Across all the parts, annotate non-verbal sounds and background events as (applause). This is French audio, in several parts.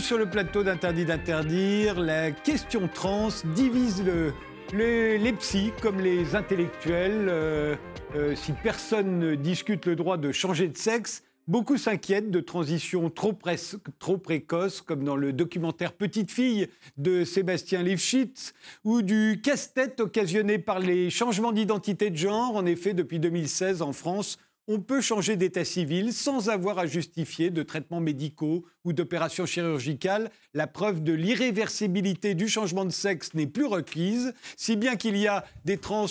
Sur le plateau d'Interdit d'interdire. La question trans divise le, les psys comme les intellectuels. Euh, euh, si personne ne discute le droit de changer de sexe, Beaucoup s'inquiètent de transitions trop, trop, précoces, comme dans le documentaire Petite fille de Sébastien Lifshitz, ou du casse-tête occasionné par les changements d'identité de genre. En effet, depuis 2016, en France, on peut changer d'état civil sans avoir à justifier de traitements médicaux ou d'opérations chirurgicales. La preuve de l'irréversibilité du changement de sexe n'est plus requise, si bien qu'il y a des trans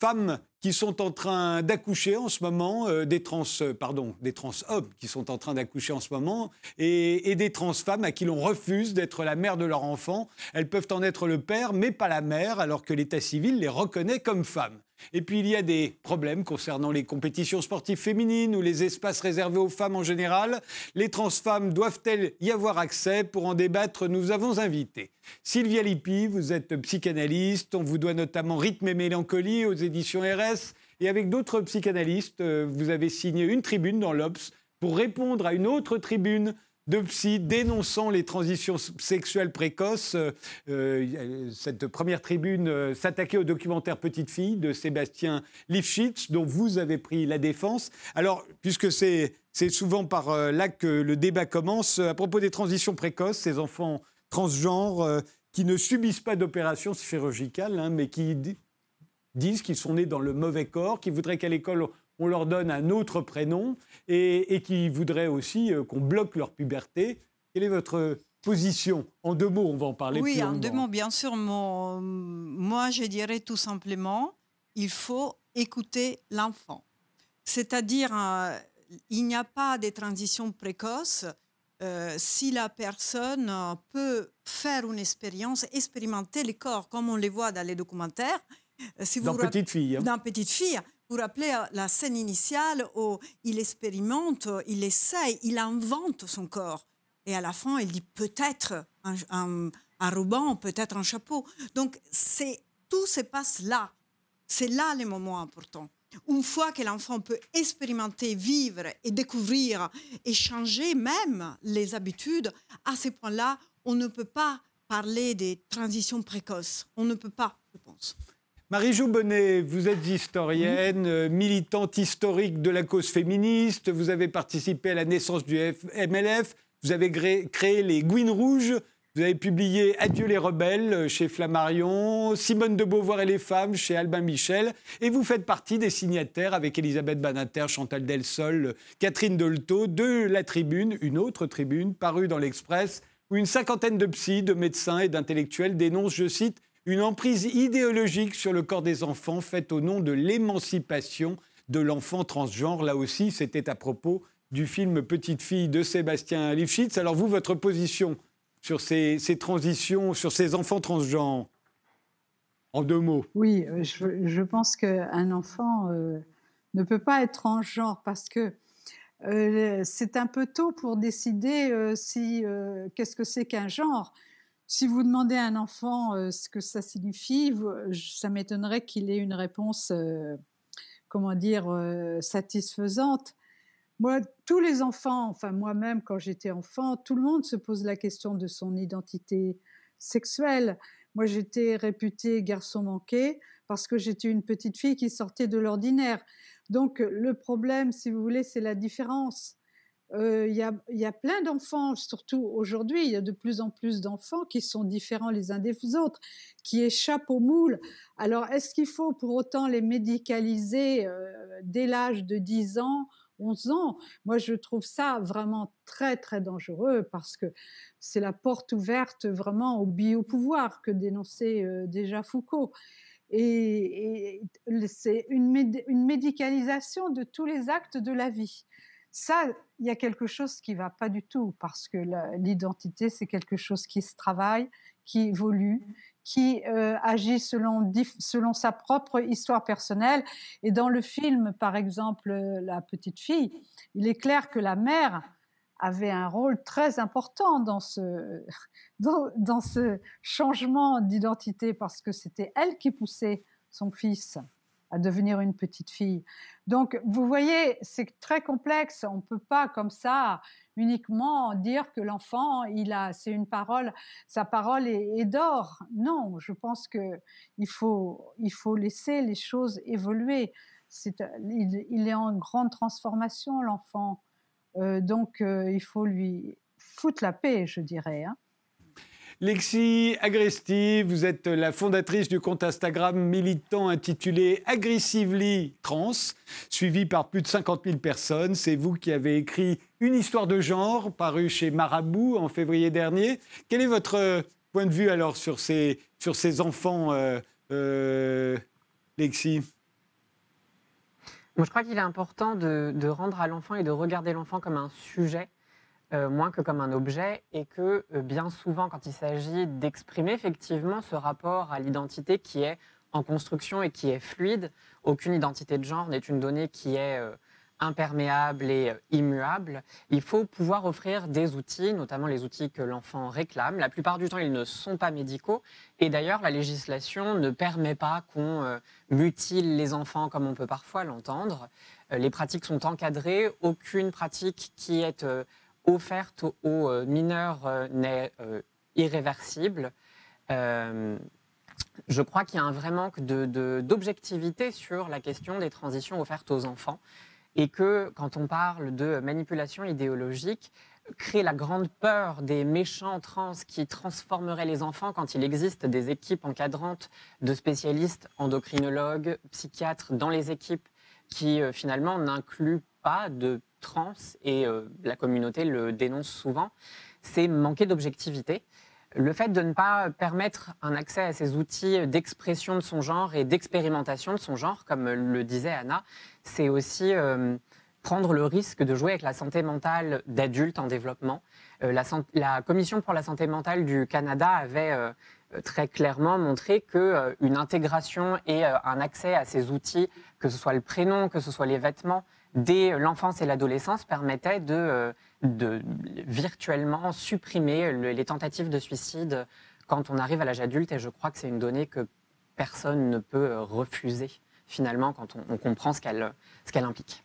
femmes qui sont en train d'accoucher en ce moment, euh, des trans, euh, pardon, des trans hommes qui sont en train d'accoucher en ce moment, et, des trans femmes à qui l'on refuse d'être la mère de leur enfant. Elles peuvent en être le père, mais pas la mère, alors que l'état civil les reconnaît comme femmes. Et puis il y a des problèmes concernant les compétitions sportives féminines ou les espaces réservés aux femmes en général. Les trans-femmes doivent-elles y avoir accès Pour en débattre, nous avons invité Sylvia Lippi, vous êtes psychanalyste, on vous doit notamment Rythme et Mélancolie aux éditions Et avec d'autres psychanalystes, euh, vous avez signé une tribune dans l'Obs pour répondre à une autre tribune de psy dénonçant les transitions sexuelles précoces. Euh, euh, cette première tribune s'attaquait au documentaire Petite fille de Sébastien Lifshitz, dont vous avez pris la défense. Alors, puisque c'est souvent par là que le débat commence, à propos des transitions précoces, ces enfants transgenres qui ne subissent pas d'opération chirurgicale, hein, mais qui disent qu'ils sont nés dans le mauvais corps, qui voudraient qu'à l'école on leur donne un autre prénom et, qui voudraient aussi euh, qu'on bloque leur puberté. Quelle est votre position? En deux mots, on va en parler oui, plus en deux mots, bien sûr. moi, je dirais tout simplement, il faut écouter l'enfant. C'est-à-dire, euh, il n'y a pas de transition précoce euh, si la personne peut faire une expérience, expérimenter les corps, comme on les voit dans les documentaires. Si dans Petite Fille. Hein. Dans Petite Fille. Vous vous rappelez euh, la scène initiale où il expérimente, il essaye, il invente son corps. Et à la fin, il dit peut-être un, ruban, peut-être un chapeau. Donc, c'est tout se passe là. C'est là les moments importants. Une fois que l'enfant peut expérimenter, vivre et découvrir et changer même les habitudes, à ce point-là, on ne peut pas parler des transitions précoces. On ne peut pas, je pense. Marie-Jo Bonnet, vous êtes historienne, euh, militante historique de la cause féministe, vous avez participé à la naissance du MLF, vous avez créé les Gouines Rouges, vous avez publié Adieu les rebelles euh, chez Flammarion, Simone de Beauvoir et les femmes chez Albin Michel, et vous faites partie des signataires avec Elisabeth Banater, Chantal Delsol, Catherine Dolto de la Tribune, une autre tribune parue dans l'Express, où une cinquantaine de psys, de médecins et d'intellectuels dénoncent, je cite, une emprise idéologique sur le corps des enfants faite au nom de l'émancipation de l'enfant transgenre. Là aussi, c'était à propos du film Petite fille de Sébastien Lifshitz. Alors vous, votre position sur ces, transitions, sur ces enfants transgenres? En deux mots. Oui, euh, je, pense qu'un enfant euh, ne peut pas être transgenre parce que euh, c'est un peu tôt pour décider si qu'est-ce que c'est qu'un genre. Si vous demandez à un enfant euh, ce que ça signifie, ça m'étonnerait qu'il ait une réponse, euh, comment dire, euh, satisfaisante. Moi, tous les enfants, enfin moi-même quand j'étais enfant, tout le monde se pose la question de son identité sexuelle. Moi, j'étais réputée garçon manqué parce que j'étais une petite fille qui sortait de l'ordinaire. Donc, le problème, si vous voulez, c'est la différence. Euh, il y, a, plein d'enfants, surtout aujourd'hui, il y a de plus en plus d'enfants qui sont différents les uns des autres, qui échappent au moule. Alors, est-ce qu'il faut pour autant les médicaliser euh, dès l'âge de 10 ans 11 ans? Moi, je trouve ça vraiment très, très dangereux parce que c'est la porte ouverte vraiment au biopouvoir que dénonçait euh, déjà Foucault. Et, c'est une médicalisation de tous les actes de la vie. Ça, il y a quelque chose qui va pas du tout parce que l'identité, c'est quelque chose qui se travaille, qui évolue, qui euh, agit selon, selon sa propre histoire personnelle. Et dans le film, par exemple, La petite fille, il est clair que la mère avait un rôle très important dans ce, (laughs) dans, dans ce changement d'identité parce que c'était elle qui poussait son fils à devenir une petite fille. Donc, vous voyez, c'est très complexe. On ne peut pas, comme ça, uniquement dire que l'enfant, il a, c'est une parole, sa parole est, d'or. Non, je pense que il faut, il faut laisser les choses évoluer. Il, est en grande transformation, l'enfant. Euh, donc, euh, il faut lui foutre la paix, je dirais. Hein. Lexi Agresti, vous êtes la fondatrice du compte Instagram militant intitulé Aggressively Trans, suivi par plus de 50 000 personnes. C'est vous qui avez écrit Une histoire de genre, paru chez Marabout en février dernier. Quel est votre point de vue alors sur ces, sur ces enfants, euh, euh, Lexi? Moi, je crois qu'il est important de, de rendre à l'enfant et de regarder l'enfant comme un sujet euh, moins que comme un objet, et que euh, bien souvent, quand il s'agit d'exprimer effectivement ce rapport à l'identité qui est en construction et qui est fluide, aucune identité de genre n'est une donnée qui est euh, imperméable et immuable. Il faut pouvoir offrir des outils, notamment les outils que l'enfant réclame. La plupart du temps, ils ne sont pas médicaux. Et d'ailleurs, la législation ne permet pas qu'on mutile les enfants comme on peut parfois l'entendre. les pratiques sont encadrées. Aucune pratique qui est offerte aux euh, mineurs euh, n'est euh, irréversible. je crois qu'il y a un vrai manque d'objectivité sur la question des transitions offertes aux enfants et que quand on parle de manipulation idéologique, créer la grande peur des méchants trans qui transformeraient les enfants quand il existe des équipes encadrantes de spécialistes, endocrinologues, psychiatres dans les équipes qui finalement n'incluent pas de trans, et euh, la communauté le dénonce souvent, c'est manquer d'objectivité. Le fait de ne pas permettre un accès à ces outils d'expression de son genre et d'expérimentation de son genre, comme le disait Anna, c'est aussi euh, prendre le risque de jouer avec la santé mentale d'adultes en développement. Euh, la, la, Commission pour la santé mentale du Canada avait très clairement montré qu'une intégration et un accès à ces outils, que ce soit le prénom, que ce soit les vêtements, dès l'enfance et l'adolescence permettait de, euh, de, virtuellement supprimer les tentatives de suicide quand on arrive à l'âge adulte. Et je crois que c'est une donnée que personne ne peut euh, refuser finalement quand on, comprend ce qu'elle qu'elle implique.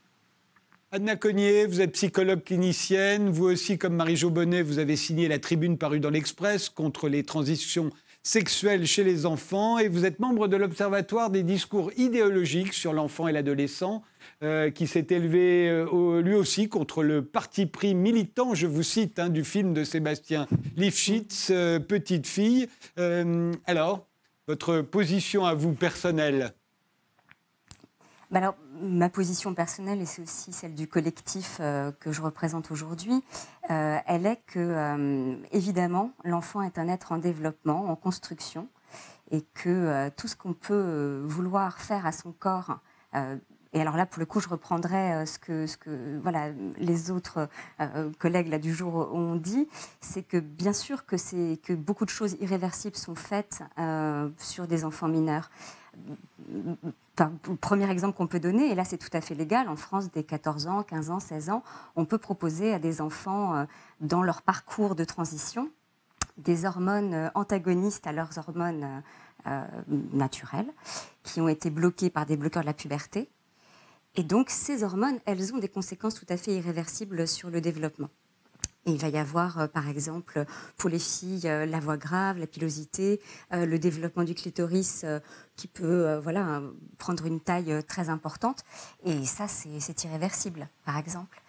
Anna Cognier, vous êtes psychologue clinicienne. Vous aussi, comme Marie-Jo Bonnet, vous avez signé la tribune parue dans l'Express contre les transitions sexuelles chez les enfants et vous êtes membre de l'Observatoire des discours idéologiques sur l'enfant et l'adolescent. Euh, qui s'est élevé euh, lui aussi contre le parti pris militant, je vous cite, hein, du film de Sébastien Lifshitz, euh, Petite fille. alors, votre position à vous personnelle bah alors, ma position personnelle, et c'est aussi celle du collectif que je représente aujourd'hui, elle est que, évidemment, l'enfant est un être en développement, en construction, et que tout ce qu'on peut vouloir faire à son corps et alors là, pour le coup, je reprendrai euh, ce que, les autres euh, collègues du jour ont dit, c'est que bien sûr que, beaucoup de choses irréversibles sont faites euh, sur des enfants mineurs. Premier exemple qu'on peut donner, et là c'est tout à fait légal, en France, dès 14 ans, 15 ans, 16 ans, on peut proposer à des enfants, dans leur parcours de transition, des hormones antagonistes à leurs hormones naturelles, qui ont été bloquées par des bloqueurs de la puberté, et donc, ces hormones, elles ont des conséquences tout à fait irréversibles sur le développement. il va y avoir, euh, par exemple, pour les filles, euh, la voix grave, la pilosité, euh, le développement du clitoris qui peut voilà, prendre une taille très importante. Et ça, c'est irréversible, par exemple.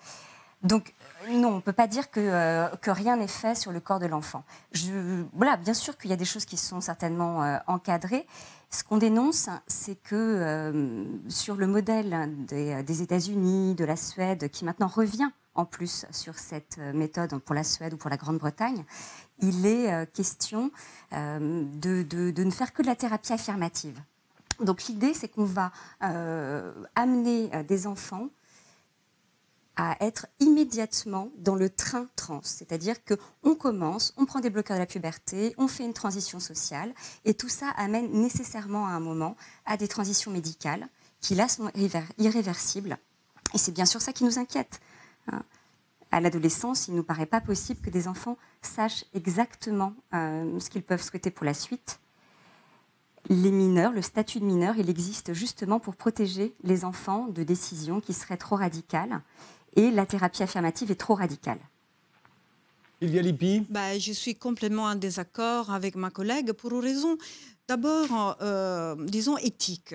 Donc, non, on ne peut pas dire que, que rien n'est fait sur le corps de l'enfant. Voilà, bien sûr qu'il y a des choses qui sont certainement encadrées, ce qu'on dénonce, c'est que euh, sur le modèle des, États-Unis, de la Suède, qui maintenant revient en plus sur cette euh, méthode pour la Suède ou pour la Grande-Bretagne, il est euh, question de, de, ne faire que de la thérapie affirmative. Donc l'idée, c'est qu'on va amener des enfants à être immédiatement dans le train trans. C'est-à-dire qu'on commence, on prend des bloqueurs de la puberté, on fait une transition sociale, et tout ça amène nécessairement à un moment à des transitions médicales qui là sont irréversibles. Et c'est bien sûr ça qui nous inquiète. Hein. À l'adolescence, il ne nous paraît pas possible que des enfants sachent exactement euh, ce qu'ils peuvent souhaiter pour la suite. Les mineurs, le statut de mineur, il existe justement pour protéger les enfants de décisions qui seraient trop radicales et la thérapie affirmative est trop radicale. Sylvia Lippi bah, Je suis complètement en désaccord avec ma collègue pour une raison, d'abord, euh, disons, éthique.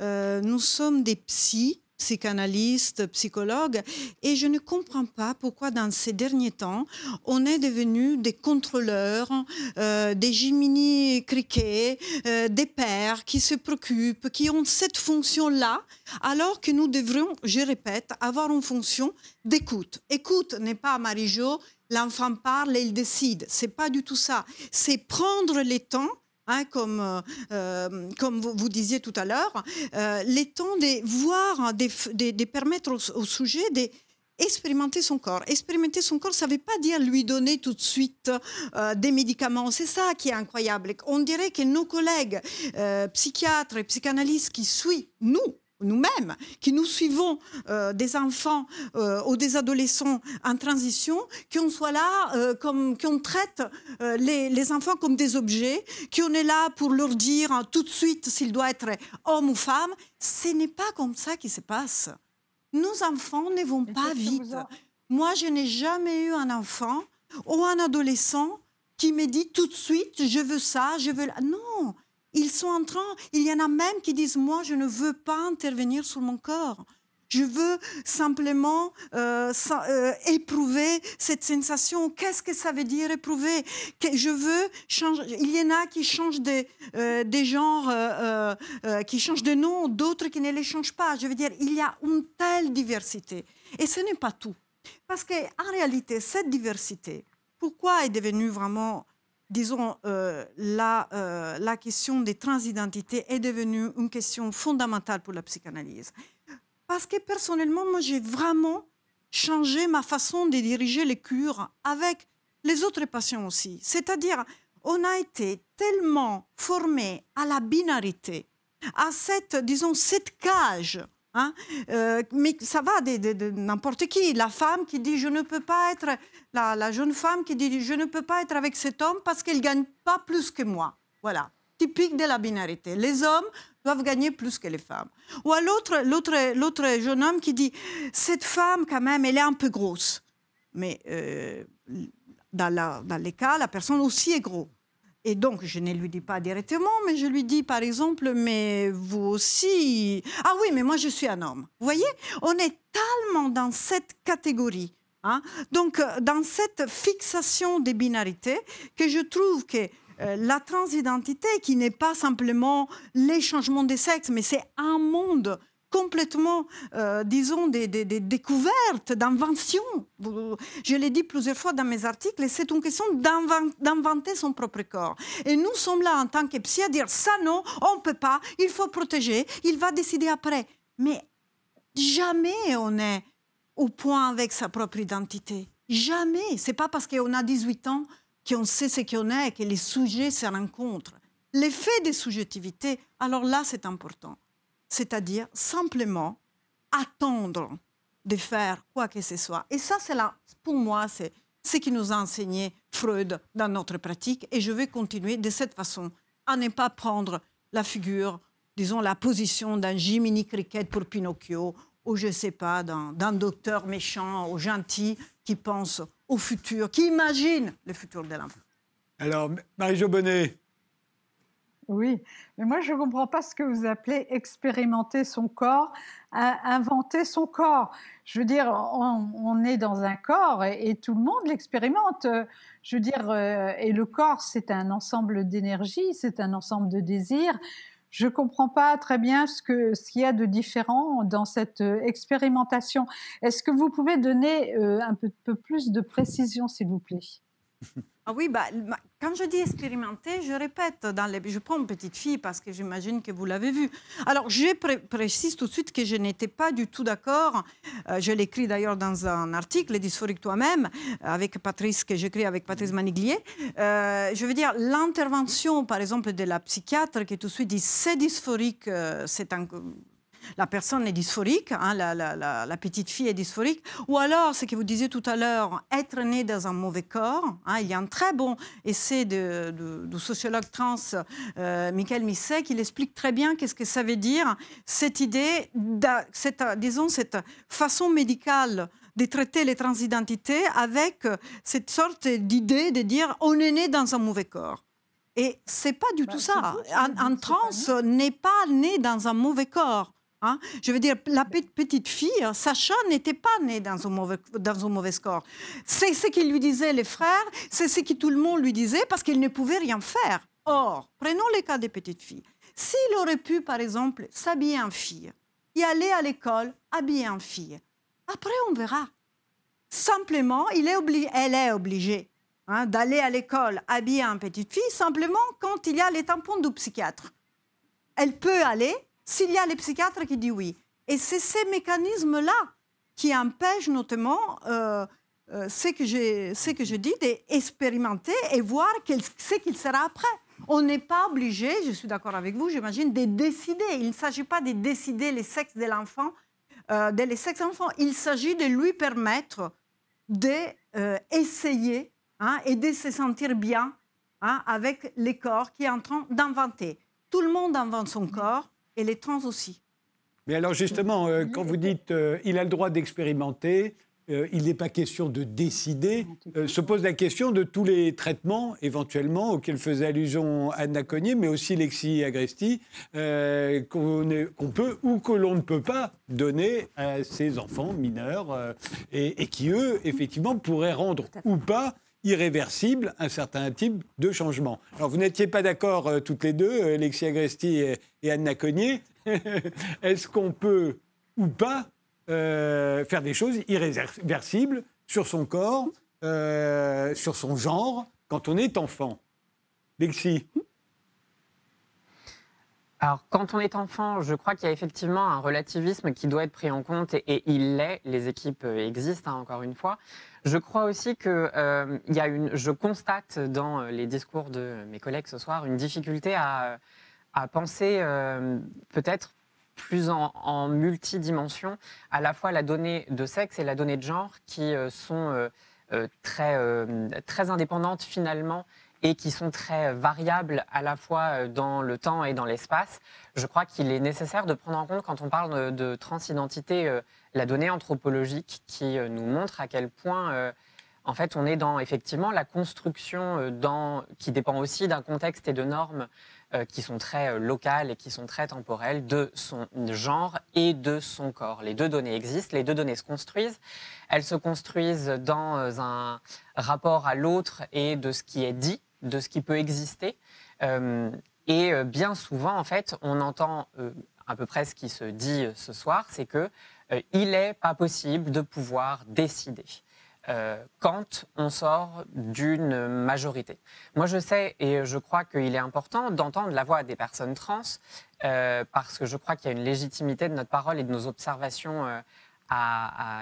Euh, nous sommes des psys psychanalyste, psychologue, et je ne comprends pas pourquoi dans ces derniers temps, on est devenu des contrôleurs, euh, des Jiminy Criquet, euh, des pères qui se préoccupent, qui ont cette fonction-là, alors que nous devrions, je répète, avoir une fonction d'écoute. Écoute n'est pas Marie-Jo, l'enfant parle et il décide. C'est pas du tout ça. C'est prendre les temps Hein, comme, euh, euh, comme vous, disiez tout à l'heure, euh, les temps de voir, de, permettre au, sujet d'expérimenter son corps. Expérimenter son corps, ça ne veut pas dire lui donner tout de suite des médicaments. C'est ça qui est incroyable. On dirait que nos collègues psychiatres et psychanalystes qui suivent, nous, nous-mêmes, qui nous suivons euh, des enfants euh, ou des adolescents en transition, qu'on soit là, euh, comme, qu'on traite les, les, enfants comme des objets, qu'on est là pour leur dire hein, tout de suite s'ils doivent être homme ou femme. Ce n'est pas comme ça qui se passe. Nos enfants ne vont pas vite. Moi, je n'ai jamais eu un enfant ou un adolescent qui me dit tout de suite, je veux ça, je veux... Non, ils sont en train, il y en a même qui disent, moi, je ne veux pas intervenir sur mon corps. Je veux simplement euh, euh, éprouver cette sensation. Qu'est-ce que ça veut dire éprouver? Je veux. Il y en a qui changent des, euh, genres, qui changent de nom, d'autres qui ne les changent pas. Je veux dire, il y a une telle diversité. Et ce n'est pas tout. Parce qu'en réalité, cette diversité, pourquoi est devenue vraiment disons, euh, la, euh, la question des transidentités est devenue une question fondamentale pour la psychanalyse. Parce que personnellement, moi, j'ai vraiment changé ma façon de diriger les cures avec les autres patients aussi. C'est-à-dire, on a été tellement formés à la binarité, à cette, disons, cette cage Hein. Euh, mais ça va de, n'importe qui. La femme qui dit je ne peux pas être, la, jeune femme qui dit je ne peux pas être avec cet homme parce qu'il ne gagne pas plus que moi. Voilà, typique de la binarité. Les hommes doivent gagner plus que les femmes. Ou à l'autre, jeune homme qui dit cette femme quand même, elle est un peu grosse. Mais euh, dans les cas, la personne aussi est grosse. Et donc, je ne lui dis pas directement, mais je lui dis, par exemple, mais vous aussi... Ah oui, mais moi, je suis un homme. Vous voyez, on est tellement dans cette catégorie. Hein donc, euh, dans cette fixation des binarités, que je trouve que euh, la transidentité, qui n'est pas simplement les changements de sexe, mais c'est un monde complètement, euh, disons, des, découvertes, d'inventions. Je l'ai dit plusieurs fois dans mes articles, c'est une question d'inventer son propre corps. Et nous sommes là en tant que psy à dire ça non, on ne peut pas, il faut protéger, il va décider après. Mais jamais on est au point avec sa propre identité. Jamais. C'est pas parce qu'on a 18 ans qu'on sait ce qu'on est et que les sujets se rencontrent. L'effet des subjectivités, alors là, c'est important c'est-à-dire simplement attendre de faire quoi que ce soit. Et ça, c'est là, pour moi, c'est ce qui nous a enseigné Freud dans notre pratique. Et je vais continuer de cette façon à ne pas prendre la figure, disons, la position d'un Jiminy Cricket pour Pinocchio, ou je ne sais pas, d'un docteur méchant ou gentil qui pense au futur, qui imagine le futur de l'enfant. Alors, Marie-Jo Bonnet, oui, mais moi je ne comprends pas ce que vous appelez expérimenter son corps, inventer son corps. Je veux dire, on, est dans un corps et, tout le monde l'expérimente. Je veux dire, euh, et le corps, c'est un ensemble d'énergie, c'est un ensemble de désirs. Je ne comprends pas très bien ce qu'il y a de différent dans cette euh, expérimentation. Est-ce que vous pouvez donner euh, un peu plus de précision, s'il vous plaît? Ah oui, bah, quand je dis expérimenter, je répète, dans les, je prends une petite fille parce que j'imagine que vous l'avez vu. Alors, je précise tout de suite que je n'étais pas du tout d'accord. Euh, je l'écris d'ailleurs dans un article, Dysphorique toi-même, avec Patrice, que j'écris avec Patrice Maniglier. Euh, je veux dire, l'intervention, par exemple, de la psychiatre qui tout de suite dit c'est dysphorique, euh, c'est un la personne est dysphorique, hein, la, petite fille est dysphorique, ou alors, ce que vous disiez tout à l'heure, être né dans un mauvais corps. Hein. il y a un très bon essai du sociologue trans euh, Michael Misset qui explique très bien qu'est-ce que ça veut dire, cette idée, cette, disons, cette façon médicale de traiter les transidentités avec cette sorte d'idée de dire on est né dans un mauvais corps. Et c'est pas du bah, tout ça. un, trans n'est pas né dans un mauvais corps. Hein. Je veux dire, la petite fille, Sacha, n'était pas née dans un mauvais, dans un mauvais corps. C'est ce qu'ils lui disaient les frères, c'est ce que tout le monde lui disait parce qu'il ne pouvait rien faire. Or, prenons le cas des petites filles. S'il aurait pu, par exemple, s'habiller en fille, y aller à l'école habillé en fille, après on verra. Simplement, il est elle est obligée Hein, d'aller à l'école habillée en petite fille, simplement quand il y a les tampons du psychiatre. Elle peut aller s'il y a les psychiatres qui disent oui. Et c'est ces mécanismes-là qui empêchent notamment euh, euh, ce, que je, dis d'expérimenter et voir ce qu'il sera après. On n'est pas obligé, je suis d'accord avec vous, j'imagine, de décider. Il ne s'agit pas de décider les sexes de l'enfant, euh, les sexes enfants. Il s'agit de lui permettre d'essayer hein, et de se sentir bien hein, avec les corps qui est en train d'inventer. Tout le monde invente son corps et les trans aussi. Mais alors justement, euh, quand vous dites euh, il a le droit d'expérimenter, euh, il n'est pas question de décider, se pose la question de tous les traitements éventuellement auxquels faisait allusion Anna Cognier, mais aussi Lexi Agresti, qu'on peut ou que l'on ne peut pas donner à ces enfants mineurs et, et, qui, eux, effectivement, pourraient rendre ou pas irréversible un certain type de changement. Alors, vous n'étiez pas d'accord euh, toutes les deux, euh, Alexia Agresti et, Anna Cognier. (laughs) Est-ce qu'on peut ou pas euh, faire des choses irréversibles sur son corps, sur son genre, quand on est enfant? Lexi alors, quand on est enfant, je crois qu'il y a effectivement un relativisme qui doit être pris en compte et, il l'est. Les équipes existent, hein, encore une fois. Je crois aussi que euh, y a une, je constate dans euh, les discours de mes collègues ce soir une difficulté à, penser euh, peut-être plus en, en, multidimension, à la fois la donnée de sexe et la donnée de genre qui sont très, très indépendantes finalement et qui sont très variables à la fois dans le temps et dans l'espace. Je crois qu'il est nécessaire de prendre en compte, quand on parle de, de transidentité, la donnée anthropologique qui euh, nous montre à quel point euh, en fait, on est dans effectivement la construction euh, qui dépend aussi d'un contexte et de normes qui sont très locales et qui sont très temporelles de son genre et de son corps. Les deux données existent, les deux données se construisent. Elles se construisent dans un rapport à l'autre et de ce qui est dit, de ce qui peut exister. et bien souvent, en fait, on entend à peu près ce qui se dit ce soir, c'est que euh, il n'est pas possible de pouvoir décider. Euh, quand on sort d'une majorité. Moi, je sais et je crois qu'il est important d'entendre la voix des personnes trans euh, parce que je crois qu'il y a une légitimité de notre parole et de nos observations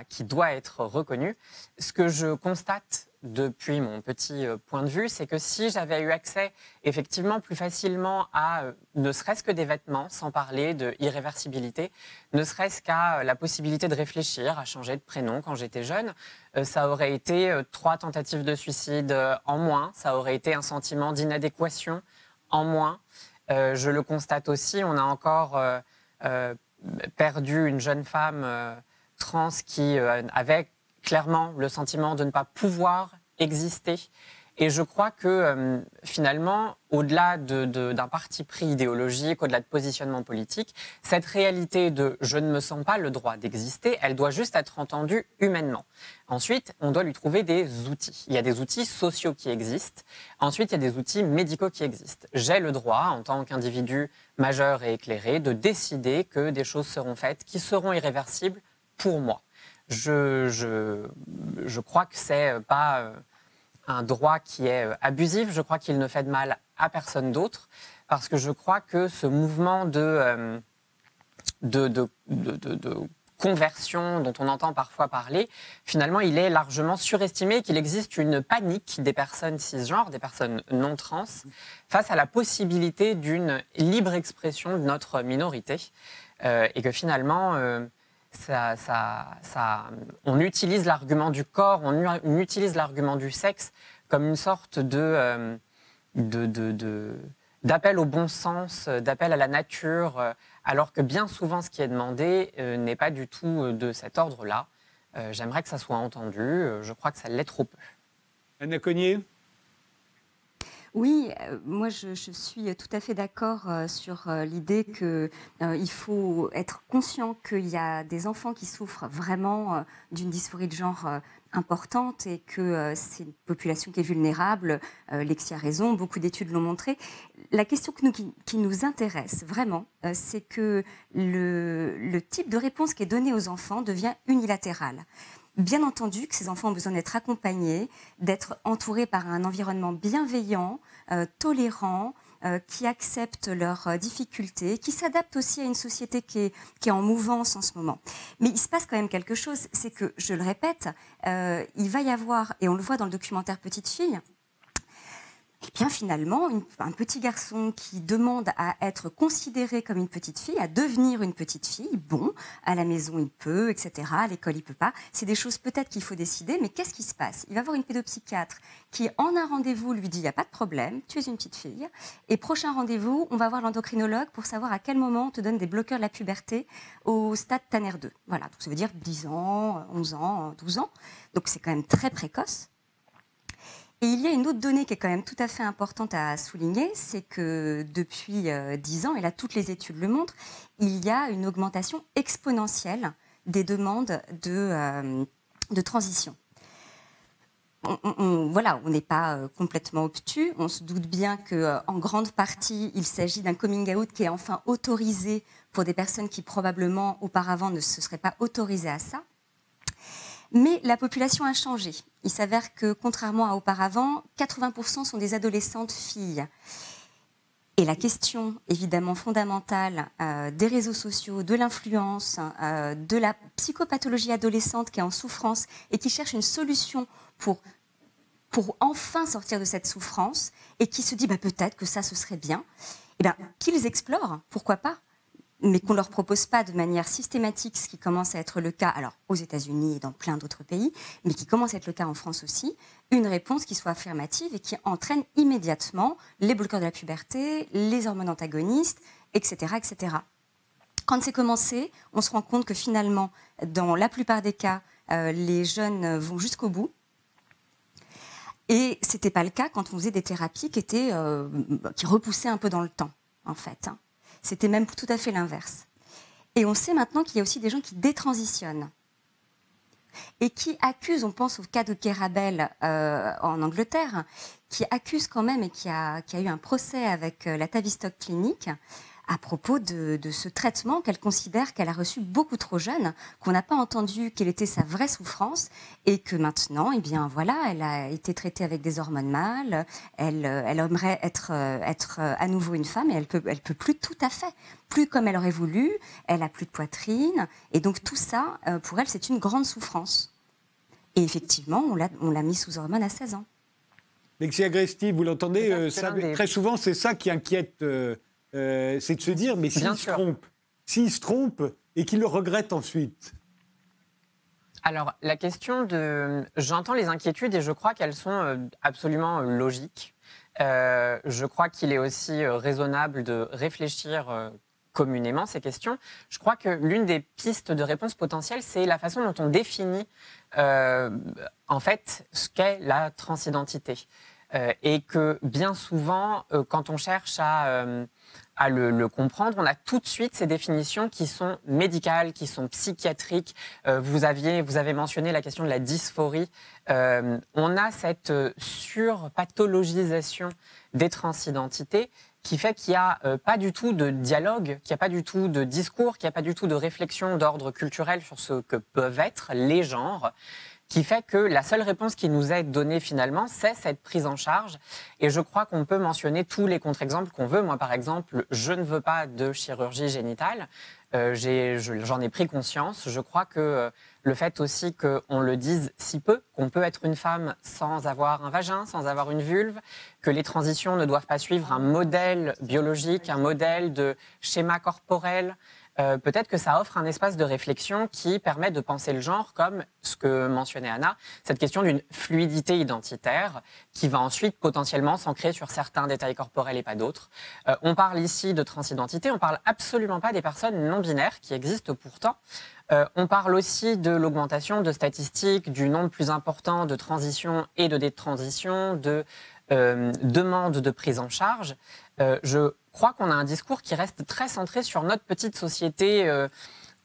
qui doit être reconnue. Ce que je constate depuis mon petit euh, point de vue, c'est que si j'avais eu accès effectivement plus facilement à euh, ne serait-ce que des vêtements, sans parler de irréversibilité, ne serait-ce qu'à euh, la possibilité de réfléchir, à changer de prénom quand j'étais jeune, ça aurait été trois tentatives de suicide en moins, ça aurait été un sentiment d'inadéquation en moins. je le constate aussi, on a encore perdu une jeune femme trans qui avait clairement le sentiment de ne pas pouvoir exister. Et je crois que euh, finalement, au-delà d'un parti pris idéologique, au-delà de positionnement politique, cette réalité de je ne me sens pas le droit d'exister, elle doit juste être entendue humainement. Ensuite, on doit lui trouver des outils. Il y a des outils sociaux qui existent. Ensuite, il y a des outils médicaux qui existent. J'ai le droit, en tant qu'individu majeur et éclairé, de décider que des choses seront faites qui seront irréversibles pour moi je, je, je crois que c'est pas euh, un droit qui est euh, abusif. Je crois qu'il ne fait de mal à personne d'autre parce que je crois que ce mouvement de, euh, de, de, de, conversion dont on entend parfois parler, finalement, il est largement surestimé, qu'il existe une panique des personnes cisgenres, des personnes non trans, face à la possibilité d'une libre expression de notre minorité. et que finalement, on utilise l'argument du corps, on, utilise l'argument du sexe comme une sorte de, d'appel au bon sens, d'appel à la nature, alors que bien souvent ce qui est demandé n'est pas du tout de cet ordre-là. J'aimerais que ça soit entendu, je crois que ça l'est trop peu. Anna Cognier oui, euh, moi je, suis tout à fait d'accord euh, sur euh, l'idée qu'il faut être conscient qu'il y a des enfants qui souffrent vraiment d'une dysphorie de genre importante et que c'est une population qui est vulnérable. Lexi a raison, beaucoup d'études l'ont montré. La question qui, nous intéresse vraiment, c'est que le type de réponse qui est donnée aux enfants devient unilatéral. Bien entendu que ces enfants ont besoin d'être accompagnés, d'être entourés par un environnement bienveillant, euh, tolérant, euh, qui accepte leurs euh, difficultés, qui s'adapte aussi à une société qui est, qui est, en mouvance en ce moment. Mais il se passe quand même quelque chose, c'est que, je le répète, il va y avoir, et on le voit dans le documentaire Petite fille, et eh bien finalement, un petit garçon qui demande à être considéré comme une petite fille, à devenir une petite fille, bon, à la maison il peut, etc., à l'école il peut pas, c'est des choses peut-être qu'il faut décider, mais qu'est-ce qui se passe? Il va voir une pédopsychiatre qui, en un rendez-vous, lui dit, il n'y a pas de problème, tu es une petite fille, et prochain rendez-vous, on va voir l'endocrinologue pour savoir à quel moment on te donne des bloqueurs de la puberté au stade Tanner 2. Voilà, donc ça veut dire 10 ans, 11 ans, 12 ans, donc c'est quand même très précoce. Et il y a une autre donnée qui est quand même tout à fait importante à souligner, c'est que depuis 10 euh, ans, et là toutes les études le montrent, il y a une augmentation exponentielle des demandes de, euh, de transition. On, voilà, on n'est pas euh, complètement obtus. On se doute bien que, en grande partie, il s'agit d'un coming out qui est enfin autorisé pour des personnes qui probablement auparavant ne se seraient pas autorisées à ça. Mais la population a changé. Il s'avère que, contrairement à auparavant, 80% sont des adolescentes filles. Et la question, évidemment fondamentale, euh, des réseaux sociaux, de l'influence, euh, de la psychopathologie adolescente qui est en souffrance et qui cherche une solution pour, enfin sortir de cette souffrance et qui se dit bah, peut-être que ça, ce serait bien, eh bien qu'ils explorent, pourquoi pas mais qu'on ne leur propose pas de manière systématique, ce qui commence à être le cas, alors aux États-Unis et dans plein d'autres pays, mais qui commence à être le cas en France aussi, une réponse qui soit affirmative et qui entraîne immédiatement les bloqueurs de la puberté, les hormones antagonistes, etc. etc. Quand c'est commencé, on se rend compte que finalement, dans la plupart des cas, euh, les jeunes vont jusqu'au bout. Et ce n'était pas le cas quand on faisait des thérapies qui, étaient, euh, qui repoussaient un peu dans le temps, en fait. Hein. C'était même tout à fait l'inverse. Et on sait maintenant qu'il y a aussi des gens qui détransitionnent et qui accusent, on pense au cas de Kerabel euh, en Angleterre, qui accuse quand même et qui a, eu un procès avec euh, la Tavistock Clinic à propos de, ce traitement qu'elle considère qu'elle a reçu beaucoup trop jeune, qu'on n'a pas entendu quelle était sa vraie souffrance, et que maintenant, eh bien voilà, elle a été traitée avec des hormones mâles, elle, elle aimerait être, être à nouveau une femme, et elle peut, elle peut plus tout à fait, plus comme elle aurait voulu, elle a plus de poitrine, et donc tout ça, euh, pour elle, c'est une grande souffrance. Et effectivement, on l'a mis sous hormones à 16 ans. Lexia Agresti, vous l'entendez, euh, très souvent, c'est ça qui inquiète. Euh, euh, c'est de se dire, mais s'il se trompe, s'il se trompe et qu'il le regrette ensuite. Alors, la question de. J'entends les inquiétudes et je crois qu'elles sont euh, absolument euh, logiques. je crois qu'il est aussi raisonnable de réfléchir communément ces questions. Je crois que l'une des pistes de réponse potentielle, c'est la façon dont on définit en fait ce qu'est la transidentité. et que bien souvent, quand on cherche à à le, comprendre, on a tout de suite ces définitions qui sont médicales, qui sont psychiatriques. Euh, vous, aviez, vous avez mentionné la question de la dysphorie. Euh, on a cette euh, surpathologisation des transidentités qui fait qu'il n'y a pas du tout de dialogue, qu'il n'y a pas du tout de discours, qu'il n'y a pas du tout de réflexion d'ordre culturel sur ce que peuvent être les genres qui fait que la seule réponse qui nous est donnée finalement, c'est cette prise en charge. Et je crois qu'on peut mentionner tous les contre-exemples qu'on veut. Moi, par exemple, je ne veux pas de chirurgie génitale. Euh, J'en ai, pris conscience. Je crois que euh, le fait aussi qu'on le dise si peu, qu'on peut être une femme sans avoir un vagin, sans avoir une vulve, que les transitions ne doivent pas suivre un modèle biologique, un modèle de schéma corporel, euh, peut-être que ça offre un espace de réflexion qui permet de penser le genre comme ce que mentionnait Anna, cette question d'une fluidité identitaire qui va ensuite potentiellement s'ancrer sur certains détails corporels et pas d'autres. Euh, on parle ici de transidentité, on parle absolument pas des personnes non binaires qui existent pourtant. Euh, on parle aussi de l'augmentation de statistiques, du nombre plus important de transitions et de détransitions, de demandes de prise en charge. je crois qu'on a un discours qui reste très centré sur notre petite société euh,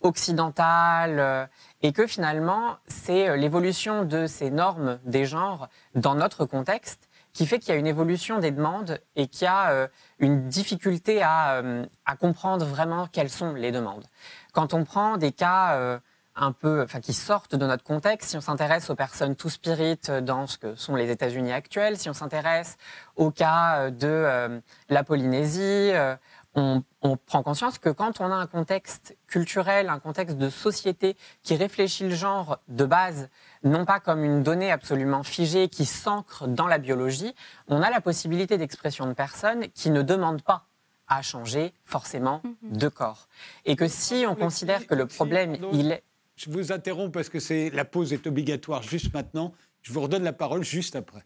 occidentale euh, et que finalement, c'est euh, l'évolution de ces normes des genres dans notre contexte qui fait qu'il y a une évolution des demandes et qu'il y a une difficulté à, à, comprendre vraiment quelles sont les demandes. Quand on prend des cas un peu, enfin, qui sortent de notre contexte. Si on s'intéresse aux personnes tout spirit dans ce que sont les États-Unis actuels, si on s'intéresse au cas euh, de euh, la Polynésie, euh, on, on, prend conscience que quand on a un contexte culturel, un contexte de société qui réfléchit le genre de base, non pas comme une donnée absolument figée qui s'ancre dans la biologie, on a la possibilité d'expression de personnes qui ne demandent pas à changer forcément mm-hmm. de corps. Et que si on considère que le problème, il est... Je vous interromps parce que la pause est obligatoire juste maintenant. Je vous redonne la parole juste après.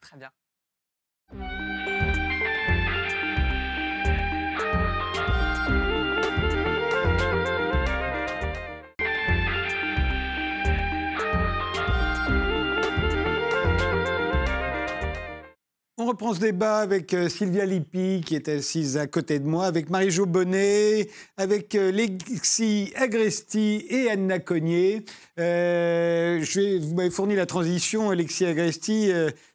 Très bien. On reprend ce débat avec euh, Sylvia Lippi, qui est assise à côté de moi, avec Marie-Jo Bonnet, avec euh, Lexi Agresti et Anna Cognier. Euh, je vous m'avez fourni la transition, Alexis Agresti.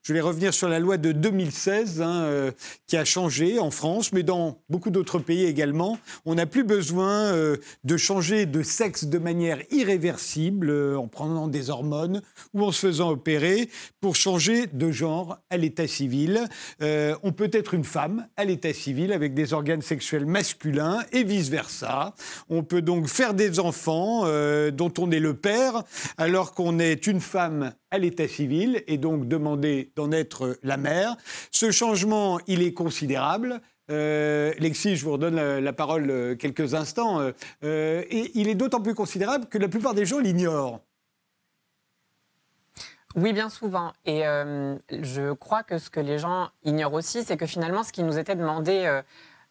Je vais revenir sur la loi de 2016 hein, euh, qui a changé en France, mais dans beaucoup d'autres pays également. On n'a plus besoin euh, de changer de sexe de manière irréversible euh, en prenant des hormones ou en se faisant opérer pour changer de genre à l'état civil. on peut être une femme à l'état civil avec des organes sexuels masculins et vice-versa. On peut donc faire des enfants dont on est le père alors qu'on est une femme à l'état civil et donc demander d'en être la mère. Ce changement, il est considérable. Euh, Lexi, je vous redonne la, parole euh, quelques instants. Euh, et il est d'autant plus considérable que la plupart des gens l'ignorent. Oui, bien souvent. Et je crois que ce que les gens ignorent aussi, c'est que finalement, ce qui nous était demandé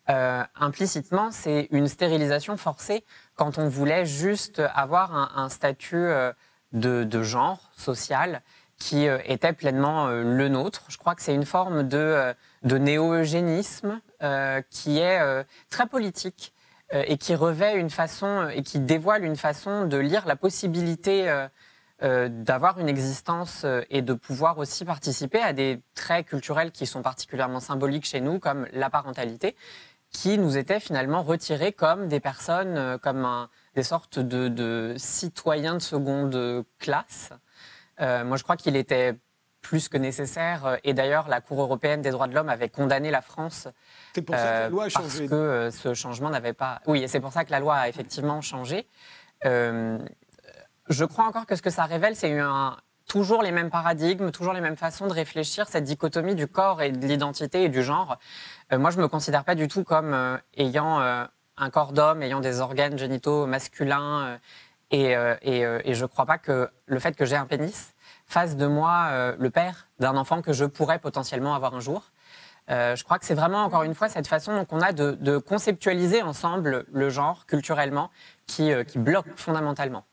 implicitement, c'est une stérilisation forcée quand on voulait juste avoir un, statut de, genre social qui euh, était pleinement euh, le nôtre. Je crois que c'est une forme de, euh, néo-eugénisme qui est très politique et qui revêt une façon et qui dévoile une façon de lire la possibilité d'avoir une existence et de pouvoir aussi participer à des traits culturels qui sont particulièrement symboliques chez nous, comme la parentalité, qui nous étaient finalement retirés comme des personnes, comme un, des sortes de, citoyens de seconde classe. Euh, moi, je crois qu'il était plus que nécessaire. Euh, et d'ailleurs, la Cour européenne des droits de l'homme avait condamné la France. C'est pour ça que la loi a changé. Parce que ce changement n'avait pas. Oui, et c'est pour ça que la loi a effectivement changé. je crois encore que ce que ça révèle, c'est un, toujours les mêmes paradigmes, toujours les mêmes façons de réfléchir, cette dichotomie du corps et de l'identité et du genre. moi, je ne me considère pas du tout comme ayant un corps d'homme ayant des organes génitaux masculins. Euh, et, euh, euh, et, je ne crois pas que le fait que j'ai un pénis fasse de moi le père d'un enfant que je pourrais potentiellement avoir un jour. je crois que c'est vraiment, encore une fois, cette façon qu'on a de, conceptualiser ensemble le genre culturellement qui, qui bloque fondamentalement.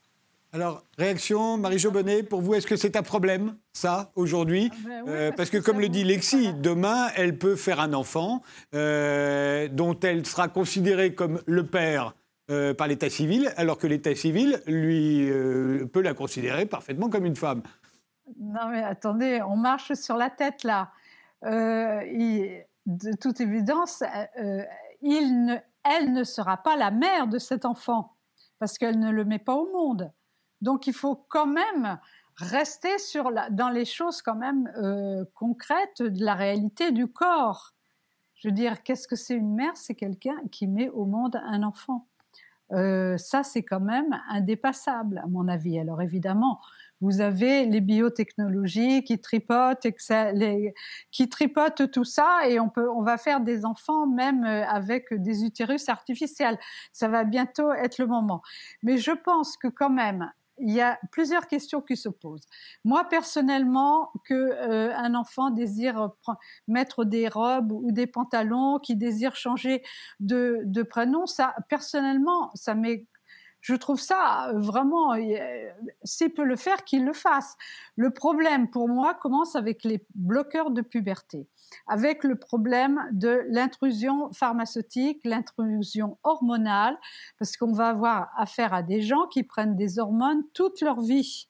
Alors, réaction, Marie-Jo Bonnet, pour vous, est-ce que c'est un problème, ça, aujourd'hui? Ah ben euh, Parce que, comme le dit Lexi, demain, elle peut faire un enfant euh, dont elle sera considérée comme le père euh, par l'état civil, alors que l'état civil, lui, peut la considérer parfaitement comme une femme. Non, mais attendez, on marche sur la tête, là. de toute évidence, il ne, elle ne sera pas la mère de cet enfant, parce qu'elle ne le met pas au monde. Donc il faut quand même rester sur dans les choses quand même euh, concrètes de la réalité du corps. Je veux dire, qu'est-ce que c'est une mère? C'est quelqu'un qui met au monde un enfant. Euh, ça, c'est quand même indépassable, à mon avis. Alors évidemment, vous avez les biotechnologies qui tripotent, qui tripotent tout ça, et on peut, on va faire des enfants même euh, avec des utérus artificiels. Ça va bientôt être le moment. Mais je pense que quand même, il y a plusieurs questions qui se posent. Moi, personnellement, que euh, un enfant désire mettre des robes ou des pantalons, qui désire changer de, de prénom, ça, personnellement, ça m'est je trouve ça euh, vraiment, euh, s'il peut le faire, qu'il le fasse. Le problème pour moi commence avec les bloqueurs de puberté, avec le problème de l'intrusion pharmaceutique, l'intrusion hormonale, parce qu'on va avoir affaire à des gens qui prennent des hormones toute leur vie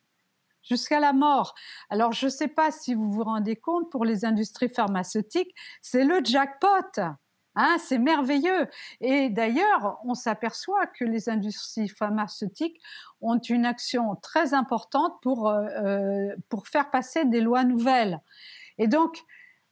jusqu'à la mort. Alors, je ne sais pas si vous vous rendez compte, pour les industries pharmaceutiques, c'est le jackpot. Hein, c'est merveilleux. Et d'ailleurs, on s'aperçoit que les industries pharmaceutiques ont une action très importante pour, euh, euh, pour faire passer des lois nouvelles. Et donc,